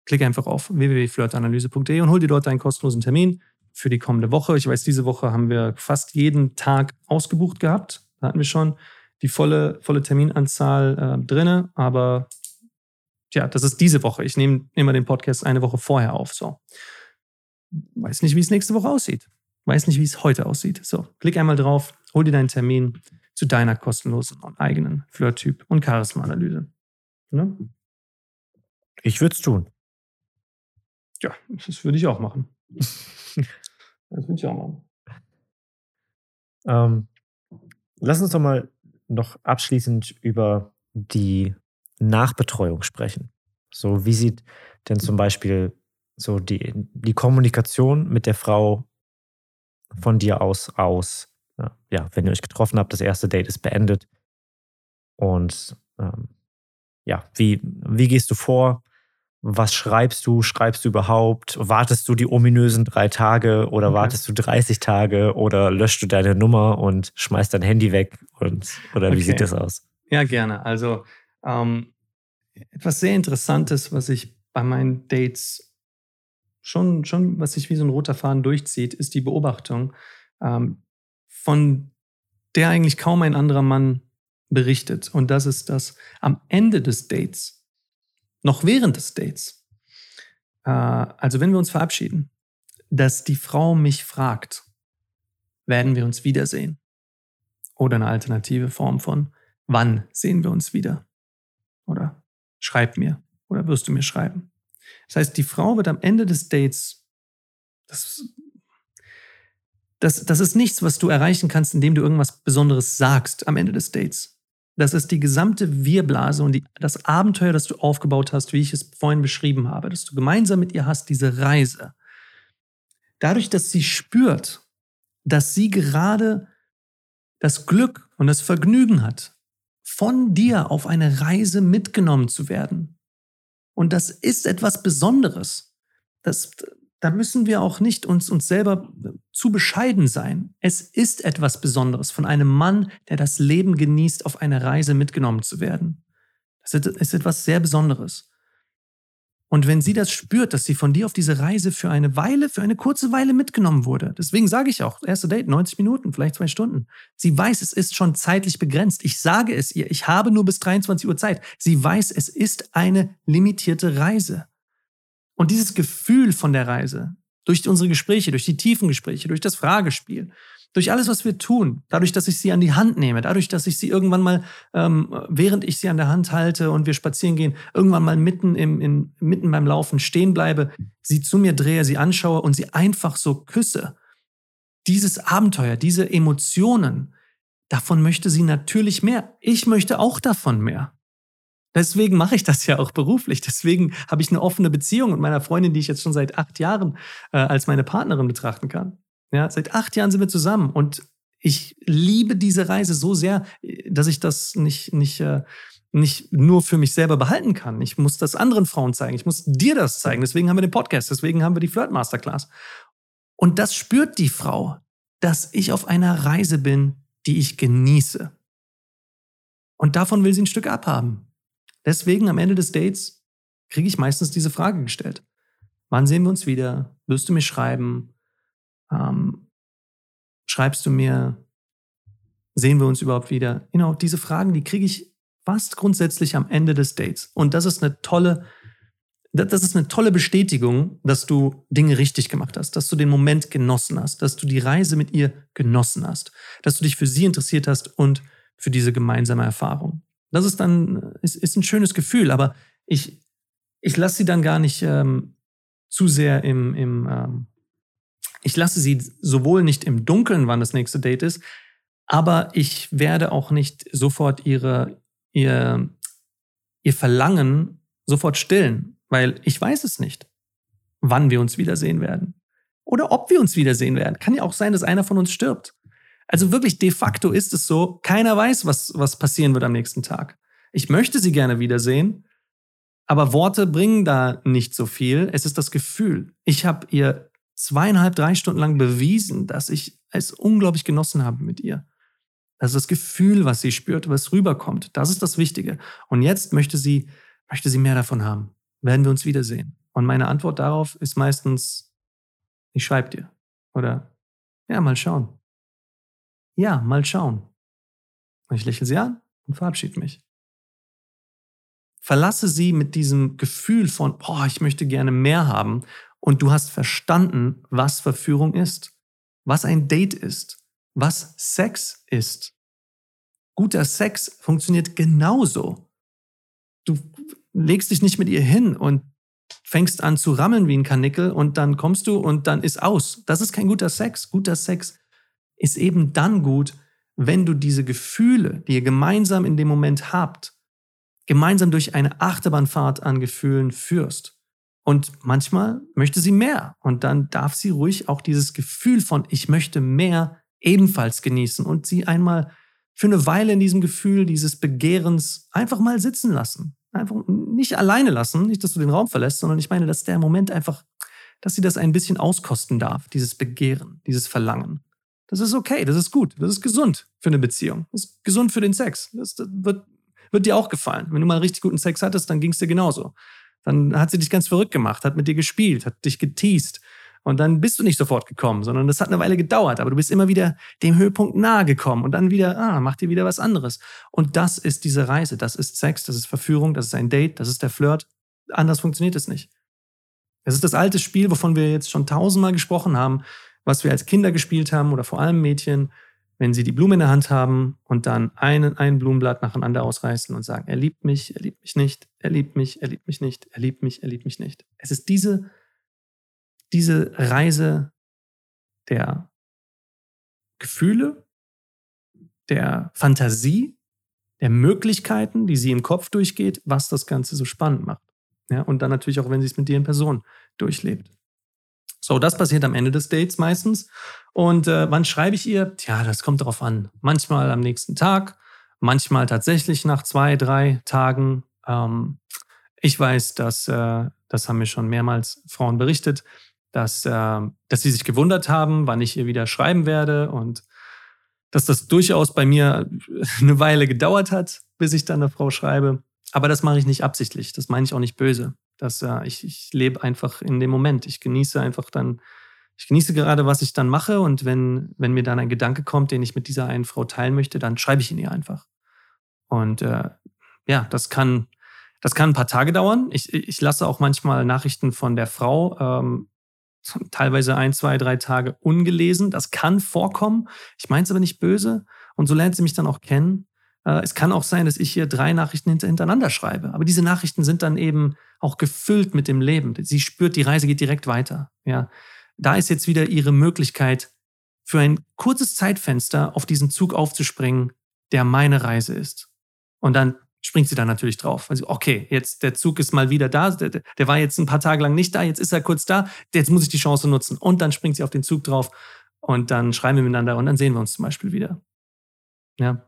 Klick einfach auf www.flirtanalyse.de und hol dir dort deinen kostenlosen Termin für die kommende Woche. Ich weiß, diese Woche haben wir fast jeden Tag ausgebucht gehabt. Da hatten wir schon die volle, volle Terminanzahl äh, drinne, aber ja, das ist diese Woche. Ich nehme immer den Podcast eine Woche vorher auf. So. Weiß nicht, wie es nächste Woche aussieht. Weiß nicht, wie es heute aussieht. So, klick einmal drauf, hol dir deinen Termin zu deiner kostenlosen und eigenen Flirt-Typ- und Charisma-Analyse. Ne? Ich würde es tun. Ja, das würde ich auch machen. das würde ich auch machen. Ähm, lass uns doch mal noch abschließend über die Nachbetreuung sprechen. So, wie sieht denn zum Beispiel so die, die Kommunikation mit der Frau von dir aus aus? Ja, wenn ihr euch getroffen habt, das erste Date ist beendet. Und ähm, ja, wie, wie gehst du vor? Was schreibst du? Schreibst du überhaupt? Wartest du die ominösen drei Tage oder okay. wartest du 30 Tage oder löscht du deine Nummer und schmeißt dein Handy weg? Und, oder wie okay. sieht das aus? Ja, gerne. Also ähm, etwas sehr Interessantes, was ich bei meinen Dates schon, schon, was sich wie so ein roter Faden durchzieht, ist die Beobachtung, ähm, von der eigentlich kaum ein anderer Mann berichtet. Und das ist, dass am Ende des Dates noch während des Dates, äh, also wenn wir uns verabschieden, dass die Frau mich fragt, werden wir uns wiedersehen? Oder eine alternative Form von, wann sehen wir uns wieder? Oder schreib mir oder wirst du mir schreiben? Das heißt, die Frau wird am Ende des Dates, das, das, das ist nichts, was du erreichen kannst, indem du irgendwas Besonderes sagst am Ende des Dates. Das ist die gesamte Wirblase und die, das Abenteuer, das du aufgebaut hast, wie ich es vorhin beschrieben habe, dass du gemeinsam mit ihr hast, diese Reise. Dadurch, dass sie spürt, dass sie gerade das Glück und das Vergnügen hat, von dir auf eine Reise mitgenommen zu werden. Und das ist etwas Besonderes. Das, da müssen wir auch nicht uns, uns selber zu bescheiden sein. Es ist etwas Besonderes, von einem Mann, der das Leben genießt, auf eine Reise mitgenommen zu werden. Das ist etwas sehr Besonderes. Und wenn sie das spürt, dass sie von dir auf diese Reise für eine Weile, für eine kurze Weile mitgenommen wurde, deswegen sage ich auch, erste Date, 90 Minuten, vielleicht zwei Stunden. Sie weiß, es ist schon zeitlich begrenzt. Ich sage es ihr, ich habe nur bis 23 Uhr Zeit. Sie weiß, es ist eine limitierte Reise. Und dieses Gefühl von der Reise, durch unsere Gespräche, durch die tiefen Gespräche, durch das Fragespiel, durch alles, was wir tun, dadurch, dass ich sie an die Hand nehme, dadurch, dass ich sie irgendwann mal, ähm, während ich sie an der Hand halte und wir spazieren gehen, irgendwann mal mitten, im, in, mitten beim Laufen stehen bleibe, sie zu mir drehe, sie anschaue und sie einfach so küsse. Dieses Abenteuer, diese Emotionen, davon möchte sie natürlich mehr. Ich möchte auch davon mehr. Deswegen mache ich das ja auch beruflich. Deswegen habe ich eine offene Beziehung mit meiner Freundin, die ich jetzt schon seit acht Jahren äh, als meine Partnerin betrachten kann. Ja, seit acht Jahren sind wir zusammen und ich liebe diese Reise so sehr, dass ich das nicht, nicht, äh, nicht nur für mich selber behalten kann. Ich muss das anderen Frauen zeigen. Ich muss dir das zeigen. Deswegen haben wir den Podcast. Deswegen haben wir die Flirt Masterclass. Und das spürt die Frau, dass ich auf einer Reise bin, die ich genieße. Und davon will sie ein Stück abhaben. Deswegen am Ende des Dates kriege ich meistens diese Frage gestellt. Wann sehen wir uns wieder? Wirst du mir schreiben? Ähm, schreibst du mir? Sehen wir uns überhaupt wieder? Genau, diese Fragen, die kriege ich fast grundsätzlich am Ende des Dates. Und das ist eine tolle, das ist eine tolle Bestätigung, dass du Dinge richtig gemacht hast, dass du den Moment genossen hast, dass du die Reise mit ihr genossen hast, dass du dich für sie interessiert hast und für diese gemeinsame Erfahrung. Das ist dann, ist, ist ein schönes Gefühl, aber ich, ich lasse sie dann gar nicht ähm, zu sehr im, im ähm, ich lasse sie sowohl nicht im Dunkeln, wann das nächste Date ist, aber ich werde auch nicht sofort ihre, ihr, ihr Verlangen sofort stillen, weil ich weiß es nicht, wann wir uns wiedersehen werden. Oder ob wir uns wiedersehen werden. Kann ja auch sein, dass einer von uns stirbt. Also wirklich de facto ist es so, keiner weiß, was, was passieren wird am nächsten Tag. Ich möchte sie gerne wiedersehen, aber Worte bringen da nicht so viel. Es ist das Gefühl. Ich habe ihr zweieinhalb, drei Stunden lang bewiesen, dass ich es unglaublich genossen habe mit ihr. Das ist das Gefühl, was sie spürt, was rüberkommt. Das ist das Wichtige. Und jetzt möchte sie, möchte sie mehr davon haben. Werden wir uns wiedersehen? Und meine Antwort darauf ist meistens, ich schreibe dir. Oder, ja, mal schauen. Ja, mal schauen. Ich lächle sie an und verabschiede mich. Verlasse sie mit diesem Gefühl von, boah, ich möchte gerne mehr haben und du hast verstanden, was Verführung ist, was ein Date ist, was Sex ist. Guter Sex funktioniert genauso. Du legst dich nicht mit ihr hin und fängst an zu rammeln wie ein Kanickel und dann kommst du und dann ist aus. Das ist kein guter Sex. Guter Sex ist eben dann gut, wenn du diese Gefühle, die ihr gemeinsam in dem Moment habt, gemeinsam durch eine Achterbahnfahrt an Gefühlen führst. Und manchmal möchte sie mehr. Und dann darf sie ruhig auch dieses Gefühl von ich möchte mehr ebenfalls genießen und sie einmal für eine Weile in diesem Gefühl dieses Begehrens einfach mal sitzen lassen. Einfach nicht alleine lassen, nicht, dass du den Raum verlässt, sondern ich meine, dass der Moment einfach, dass sie das ein bisschen auskosten darf, dieses Begehren, dieses Verlangen. Das ist okay, das ist gut, das ist gesund für eine Beziehung. Das ist gesund für den Sex. Das, das wird, wird dir auch gefallen. Wenn du mal richtig guten Sex hattest, dann ging es dir genauso. Dann hat sie dich ganz verrückt gemacht, hat mit dir gespielt, hat dich geteased. Und dann bist du nicht sofort gekommen, sondern das hat eine Weile gedauert, aber du bist immer wieder dem Höhepunkt nahe gekommen und dann wieder, ah, mach dir wieder was anderes. Und das ist diese Reise, das ist Sex, das ist Verführung, das ist ein Date, das ist der Flirt. Anders funktioniert es nicht. Es ist das alte Spiel, wovon wir jetzt schon tausendmal gesprochen haben, was wir als Kinder gespielt haben oder vor allem Mädchen, wenn sie die Blume in der Hand haben und dann einen, ein Blumenblatt nacheinander ausreißen und sagen, er liebt mich, er liebt mich nicht, er liebt mich, er liebt mich nicht, er liebt mich, er liebt mich nicht. Es ist diese, diese Reise der Gefühle, der Fantasie, der Möglichkeiten, die sie im Kopf durchgeht, was das Ganze so spannend macht. Ja, und dann natürlich auch, wenn sie es mit dir in Person durchlebt. So, das passiert am Ende des Dates meistens. Und äh, wann schreibe ich ihr? Tja, das kommt darauf an. Manchmal am nächsten Tag, manchmal tatsächlich nach zwei, drei Tagen. Ähm, ich weiß, dass, äh, das haben mir schon mehrmals Frauen berichtet, dass, äh, dass sie sich gewundert haben, wann ich ihr wieder schreiben werde und dass das durchaus bei mir eine Weile gedauert hat, bis ich dann eine Frau schreibe. Aber das mache ich nicht absichtlich. Das meine ich auch nicht böse. Das, äh, ich, ich lebe einfach in dem Moment. Ich genieße einfach dann, ich genieße gerade, was ich dann mache. Und wenn, wenn mir dann ein Gedanke kommt, den ich mit dieser einen Frau teilen möchte, dann schreibe ich ihn ihr einfach. Und äh, ja, das kann, das kann ein paar Tage dauern. Ich, ich lasse auch manchmal Nachrichten von der Frau ähm, teilweise ein, zwei, drei Tage ungelesen. Das kann vorkommen. Ich meine es aber nicht böse. Und so lernt sie mich dann auch kennen. Äh, es kann auch sein, dass ich hier drei Nachrichten hintereinander schreibe. Aber diese Nachrichten sind dann eben auch gefüllt mit dem Leben. Sie spürt, die Reise geht direkt weiter. Ja, da ist jetzt wieder ihre Möglichkeit, für ein kurzes Zeitfenster auf diesen Zug aufzuspringen, der meine Reise ist. Und dann springt sie da natürlich drauf. Also, okay, jetzt der Zug ist mal wieder da. Der, der, war jetzt ein paar Tage lang nicht da, jetzt ist er kurz da. Jetzt muss ich die Chance nutzen. Und dann springt sie auf den Zug drauf und dann schreiben wir miteinander und dann sehen wir uns zum Beispiel wieder. Ja.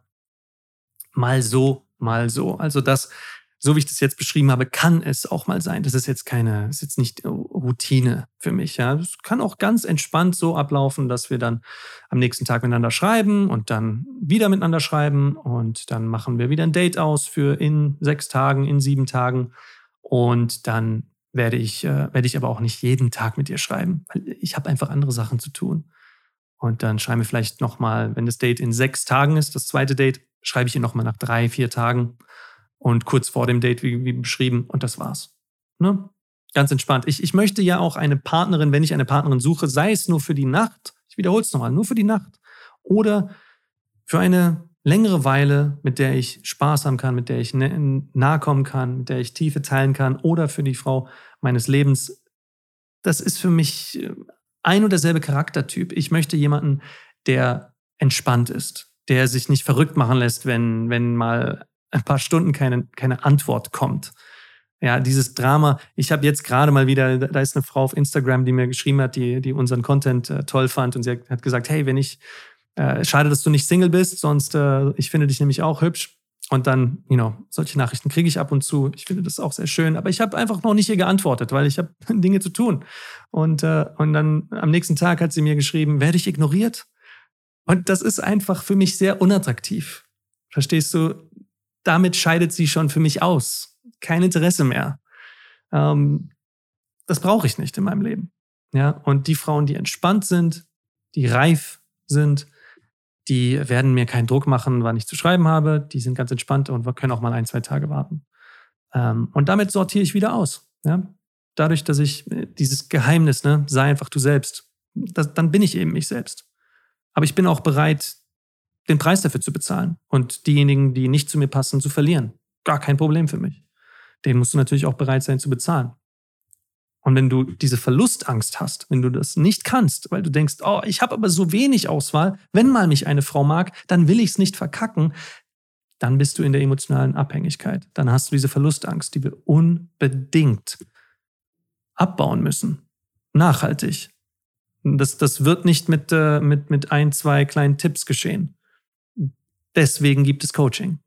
Mal so, mal so. Also das so wie ich das jetzt beschrieben habe, kann es auch mal sein. Das ist jetzt keine, ist jetzt nicht Routine für mich. Ja, es kann auch ganz entspannt so ablaufen, dass wir dann am nächsten Tag miteinander schreiben und dann wieder miteinander schreiben und dann machen wir wieder ein Date aus für in sechs Tagen, in sieben Tagen und dann werde ich, äh, werde ich aber auch nicht jeden Tag mit ihr schreiben, weil ich habe einfach andere Sachen zu tun. Und dann schreiben wir vielleicht nochmal, wenn das Date in sechs Tagen ist, das zweite Date, schreibe ich ihr nochmal nach drei, vier Tagen und kurz vor dem Date, wie, wie beschrieben, und das war's. Ne? Ganz entspannt. Ich, ich möchte ja auch eine Partnerin, wenn ich eine Partnerin suche, sei es nur für die Nacht, ich wiederhole es nochmal, nur für die Nacht oder für eine längere Weile, mit der ich Spaß haben kann, mit der ich nahe kommen kann, mit der ich Tiefe teilen kann oder für die Frau meines Lebens. Das ist für mich äh, ein und derselbe Charaktertyp. Ich möchte jemanden, der entspannt ist, der sich nicht verrückt machen lässt, wenn, wenn mal ein paar Stunden keine, keine Antwort kommt. Ja, dieses Drama. Ich habe jetzt gerade mal wieder, da ist eine Frau auf Instagram, die mir geschrieben hat, die, die unseren Content äh, toll fand und sie hat, gesagt, hey, wenn ich, äh, schade, dass du nicht Single bist, sonst, äh, ich finde dich nämlich auch hübsch. Und dann, you know, solche Nachrichten kriege ich ab und zu. Ich finde das auch sehr schön, aber ich habe einfach noch nicht ihr geantwortet, weil ich habe Dinge zu tun. Und, äh, und dann am nächsten Tag hat sie mir geschrieben, werde ich ignoriert? Und das ist einfach für mich sehr unattraktiv. Verstehst du? damit scheidet sie schon für mich aus. Kein Interesse mehr. Ähm, das brauche ich nicht in meinem Leben. Ja, und die Frauen, die entspannt sind, die reif sind, die werden mir keinen Druck machen, wann ich zu schreiben habe. Die sind ganz entspannt und wir können auch mal ein, zwei Tage warten. Ähm, und damit sortiere ich wieder aus. Ja? Dadurch, dass ich äh, dieses Geheimnis, ne, sei einfach du selbst, das, dann bin ich eben ich selbst. Aber ich bin auch bereit, den Preis dafür zu bezahlen und diejenigen, die nicht zu mir passen, zu verlieren. Gar kein Problem für mich. Den musst du natürlich auch bereit sein zu bezahlen. Und wenn du diese Verlustangst hast, wenn du das nicht kannst, weil du denkst, oh, ich habe aber so wenig Auswahl, wenn mal mich eine Frau mag, dann will ich es nicht verkacken, dann bist du in der emotionalen Abhängigkeit. Dann hast du diese Verlustangst, die wir unbedingt abbauen müssen. Nachhaltig. Das, das wird nicht mit, äh, mit, mit ein, zwei kleinen Tipps geschehen. Deswegen gibt es Coaching.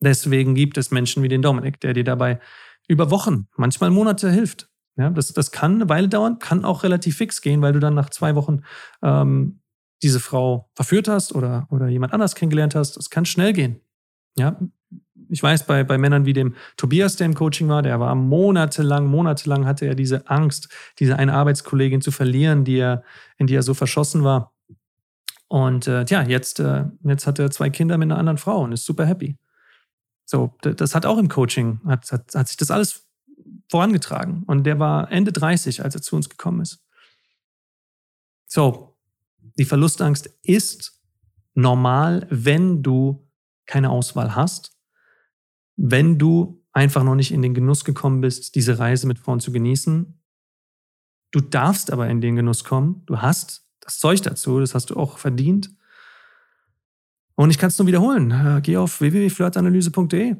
Deswegen gibt es Menschen wie den Dominik, der dir dabei über Wochen, manchmal Monate hilft. Ja, das, das kann eine Weile dauern, kann auch relativ fix gehen, weil du dann nach zwei Wochen ähm, diese Frau verführt hast oder, oder jemand anders kennengelernt hast. Das kann schnell gehen. Ja, ich weiß, bei, bei Männern wie dem Tobias, der im Coaching war, der war monatelang, monatelang hatte er diese Angst, diese eine Arbeitskollegin zu verlieren, die er, in die er so verschossen war. Und äh, ja, jetzt, äh, jetzt hat er zwei Kinder mit einer anderen Frau und ist super happy. So, das hat auch im Coaching, hat, hat, hat sich das alles vorangetragen. Und der war Ende 30, als er zu uns gekommen ist. So, die Verlustangst ist normal, wenn du keine Auswahl hast, wenn du einfach noch nicht in den Genuss gekommen bist, diese Reise mit Frauen zu genießen. Du darfst aber in den Genuss kommen. Du hast das Zeug dazu, das hast du auch verdient. Und ich kann es nur wiederholen. Äh, geh auf www.flirtanalyse.de.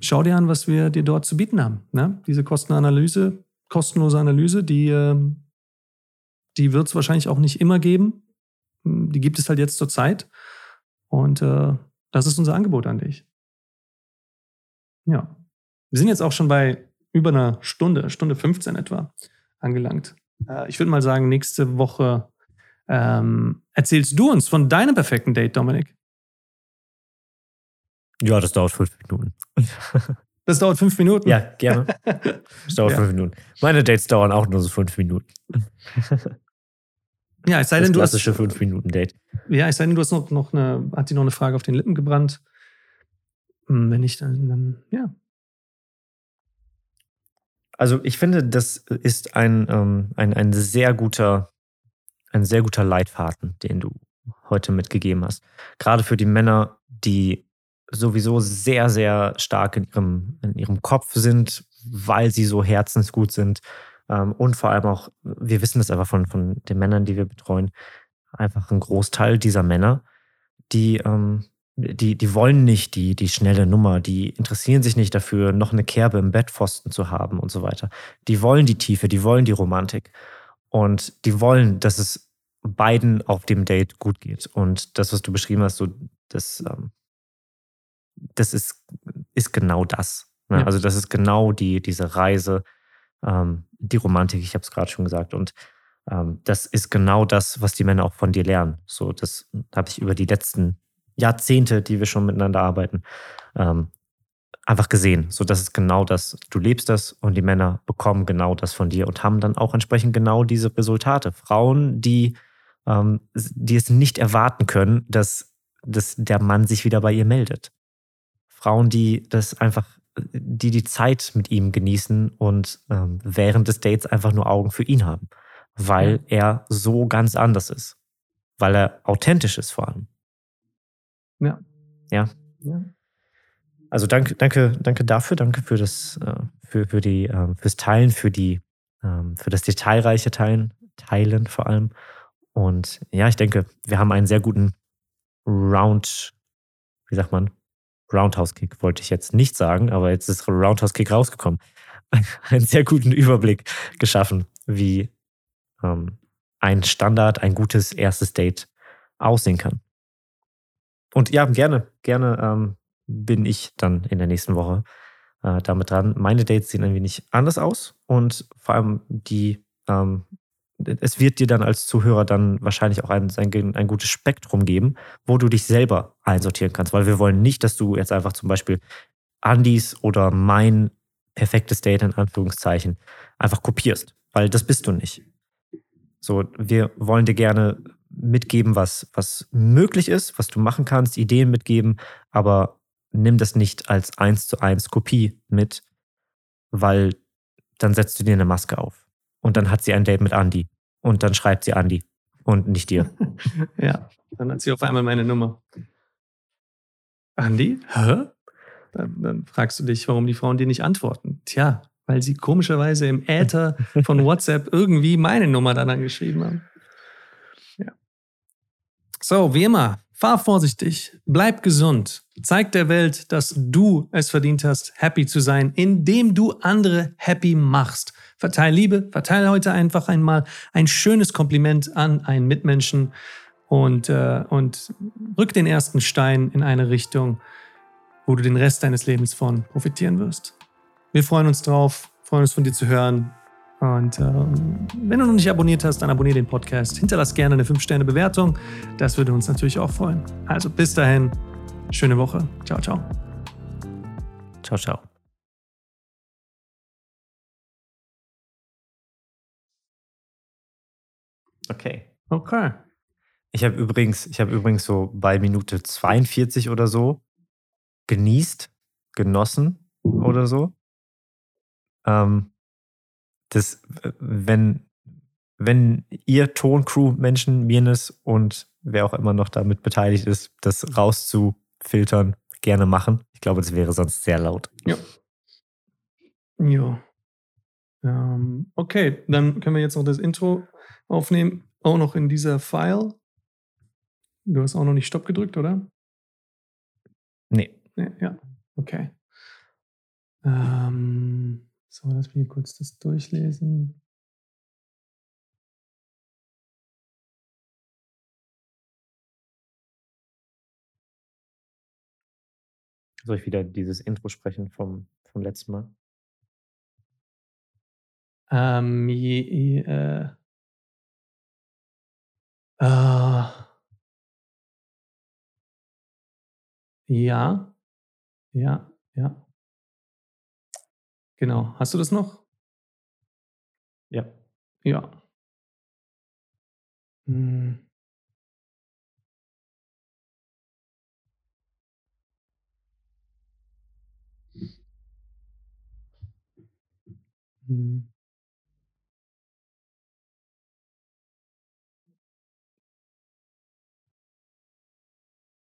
Schau dir an, was wir dir dort zu bieten haben. Ne? Diese Kostenanalyse, kostenlose Analyse, die, äh, die wird es wahrscheinlich auch nicht immer geben. Die gibt es halt jetzt zur Zeit. Und äh, das ist unser Angebot an dich. Ja. Wir sind jetzt auch schon bei über einer Stunde, Stunde 15 etwa, angelangt. Äh, ich würde mal sagen, nächste Woche ähm, erzählst du uns von deinem perfekten Date, Dominik. Ja, das dauert fünf Minuten. Das dauert fünf Minuten? Ja, gerne. Das dauert ja. fünf Minuten. Meine Dates dauern auch nur so fünf Minuten. Ja, es sei denn, das klassische du hast. fünf Minuten Date. Ja, es sei denn, du hast noch, noch eine, hat dir noch eine Frage auf den Lippen gebrannt. Hm, wenn nicht, dann, dann ja. Also ich finde, das ist ein, ähm, ein, ein sehr guter, ein sehr guter Leitfaden, den du heute mitgegeben hast. Gerade für die Männer, die sowieso sehr, sehr stark in ihrem, in ihrem Kopf sind, weil sie so herzensgut sind. Ähm, und vor allem auch, wir wissen das einfach von, von den Männern, die wir betreuen, einfach ein Großteil dieser Männer, die, ähm, die, die wollen nicht die, die schnelle Nummer, die interessieren sich nicht dafür, noch eine Kerbe im Bettpfosten zu haben und so weiter. Die wollen die Tiefe, die wollen die Romantik. Und die wollen, dass es beiden auf dem Date gut geht. Und das, was du beschrieben hast, so das, ähm, das ist, ist genau das. Ne? Ja. Also das ist genau die, diese Reise, ähm, die Romantik, ich habe es gerade schon gesagt. Und ähm, das ist genau das, was die Männer auch von dir lernen. So, das habe ich über die letzten Jahrzehnte, die wir schon miteinander arbeiten, ähm, einfach gesehen. So, das ist genau das. Du lebst das und die Männer bekommen genau das von dir und haben dann auch entsprechend genau diese Resultate. Frauen, die, ähm, die es nicht erwarten können, dass, dass der Mann sich wieder bei ihr meldet. Frauen, die das einfach, die die Zeit mit ihm genießen und ähm, während des Dates einfach nur Augen für ihn haben, weil er so ganz anders ist, weil er authentisch ist vor allem. Ja. Ja. ja. Also danke, danke, danke dafür, danke für das, äh, für, für die, ähm, fürs Teilen, für die, ähm, für das detailreiche Teilen, Teilen vor allem. Und ja, ich denke, wir haben einen sehr guten Round, wie sagt man, Roundhouse Kick wollte ich jetzt nicht sagen, aber jetzt ist Roundhouse Kick rausgekommen. Einen sehr guten Überblick geschaffen, wie ähm, ein Standard, ein gutes erstes Date aussehen kann. Und ja, gerne, gerne ähm, bin ich dann in der nächsten Woche äh, damit dran. Meine Dates sehen ein wenig anders aus und vor allem die ähm, es wird dir dann als Zuhörer dann wahrscheinlich auch ein, ein, ein, gutes Spektrum geben, wo du dich selber einsortieren kannst, weil wir wollen nicht, dass du jetzt einfach zum Beispiel Andys oder mein perfektes Date in Anführungszeichen einfach kopierst, weil das bist du nicht. So, wir wollen dir gerne mitgeben, was, was möglich ist, was du machen kannst, Ideen mitgeben, aber nimm das nicht als eins zu eins Kopie mit, weil dann setzt du dir eine Maske auf. Und dann hat sie ein Date mit Andy. Und dann schreibt sie Andy und nicht dir. ja, dann hat sie auf einmal meine Nummer. Andy? Hä? Dann, dann, fragst du dich, warum die Frauen dir nicht antworten. Tja, weil sie komischerweise im Äther von WhatsApp irgendwie meine Nummer dann angeschrieben haben. So, wie immer, fahr vorsichtig, bleib gesund, zeig der Welt, dass du es verdient hast, happy zu sein, indem du andere happy machst. Verteil Liebe, verteile heute einfach einmal ein schönes Kompliment an einen Mitmenschen und, äh, und rück den ersten Stein in eine Richtung, wo du den Rest deines Lebens von profitieren wirst. Wir freuen uns drauf, freuen uns von dir zu hören. Und äh, wenn du noch nicht abonniert hast, dann abonniere den Podcast. Hinterlass gerne eine 5-Sterne-Bewertung. Das würde uns natürlich auch freuen. Also bis dahin, schöne Woche. Ciao, ciao. Ciao, ciao. Okay. Okay. Ich habe übrigens, ich habe übrigens so bei Minute 42 oder so genießt, genossen oder so. Ähm, das, wenn, wenn ihr Toncrew-Menschen, Mirnes und wer auch immer noch damit beteiligt ist, das rauszufiltern, gerne machen. Ich glaube, das wäre sonst sehr laut. Ja. Ja. Ähm, okay, dann können wir jetzt noch das Intro aufnehmen, auch noch in dieser File. Du hast auch noch nicht Stopp gedrückt, oder? Nee. nee ja, okay. Ähm, so, lass mich kurz das durchlesen. Soll ich wieder dieses Intro sprechen vom, vom letzten Mal? Ähm, je, äh, äh, ja, ja, ja. Genau. Hast du das noch? Ja. Ja. Hm. Hm.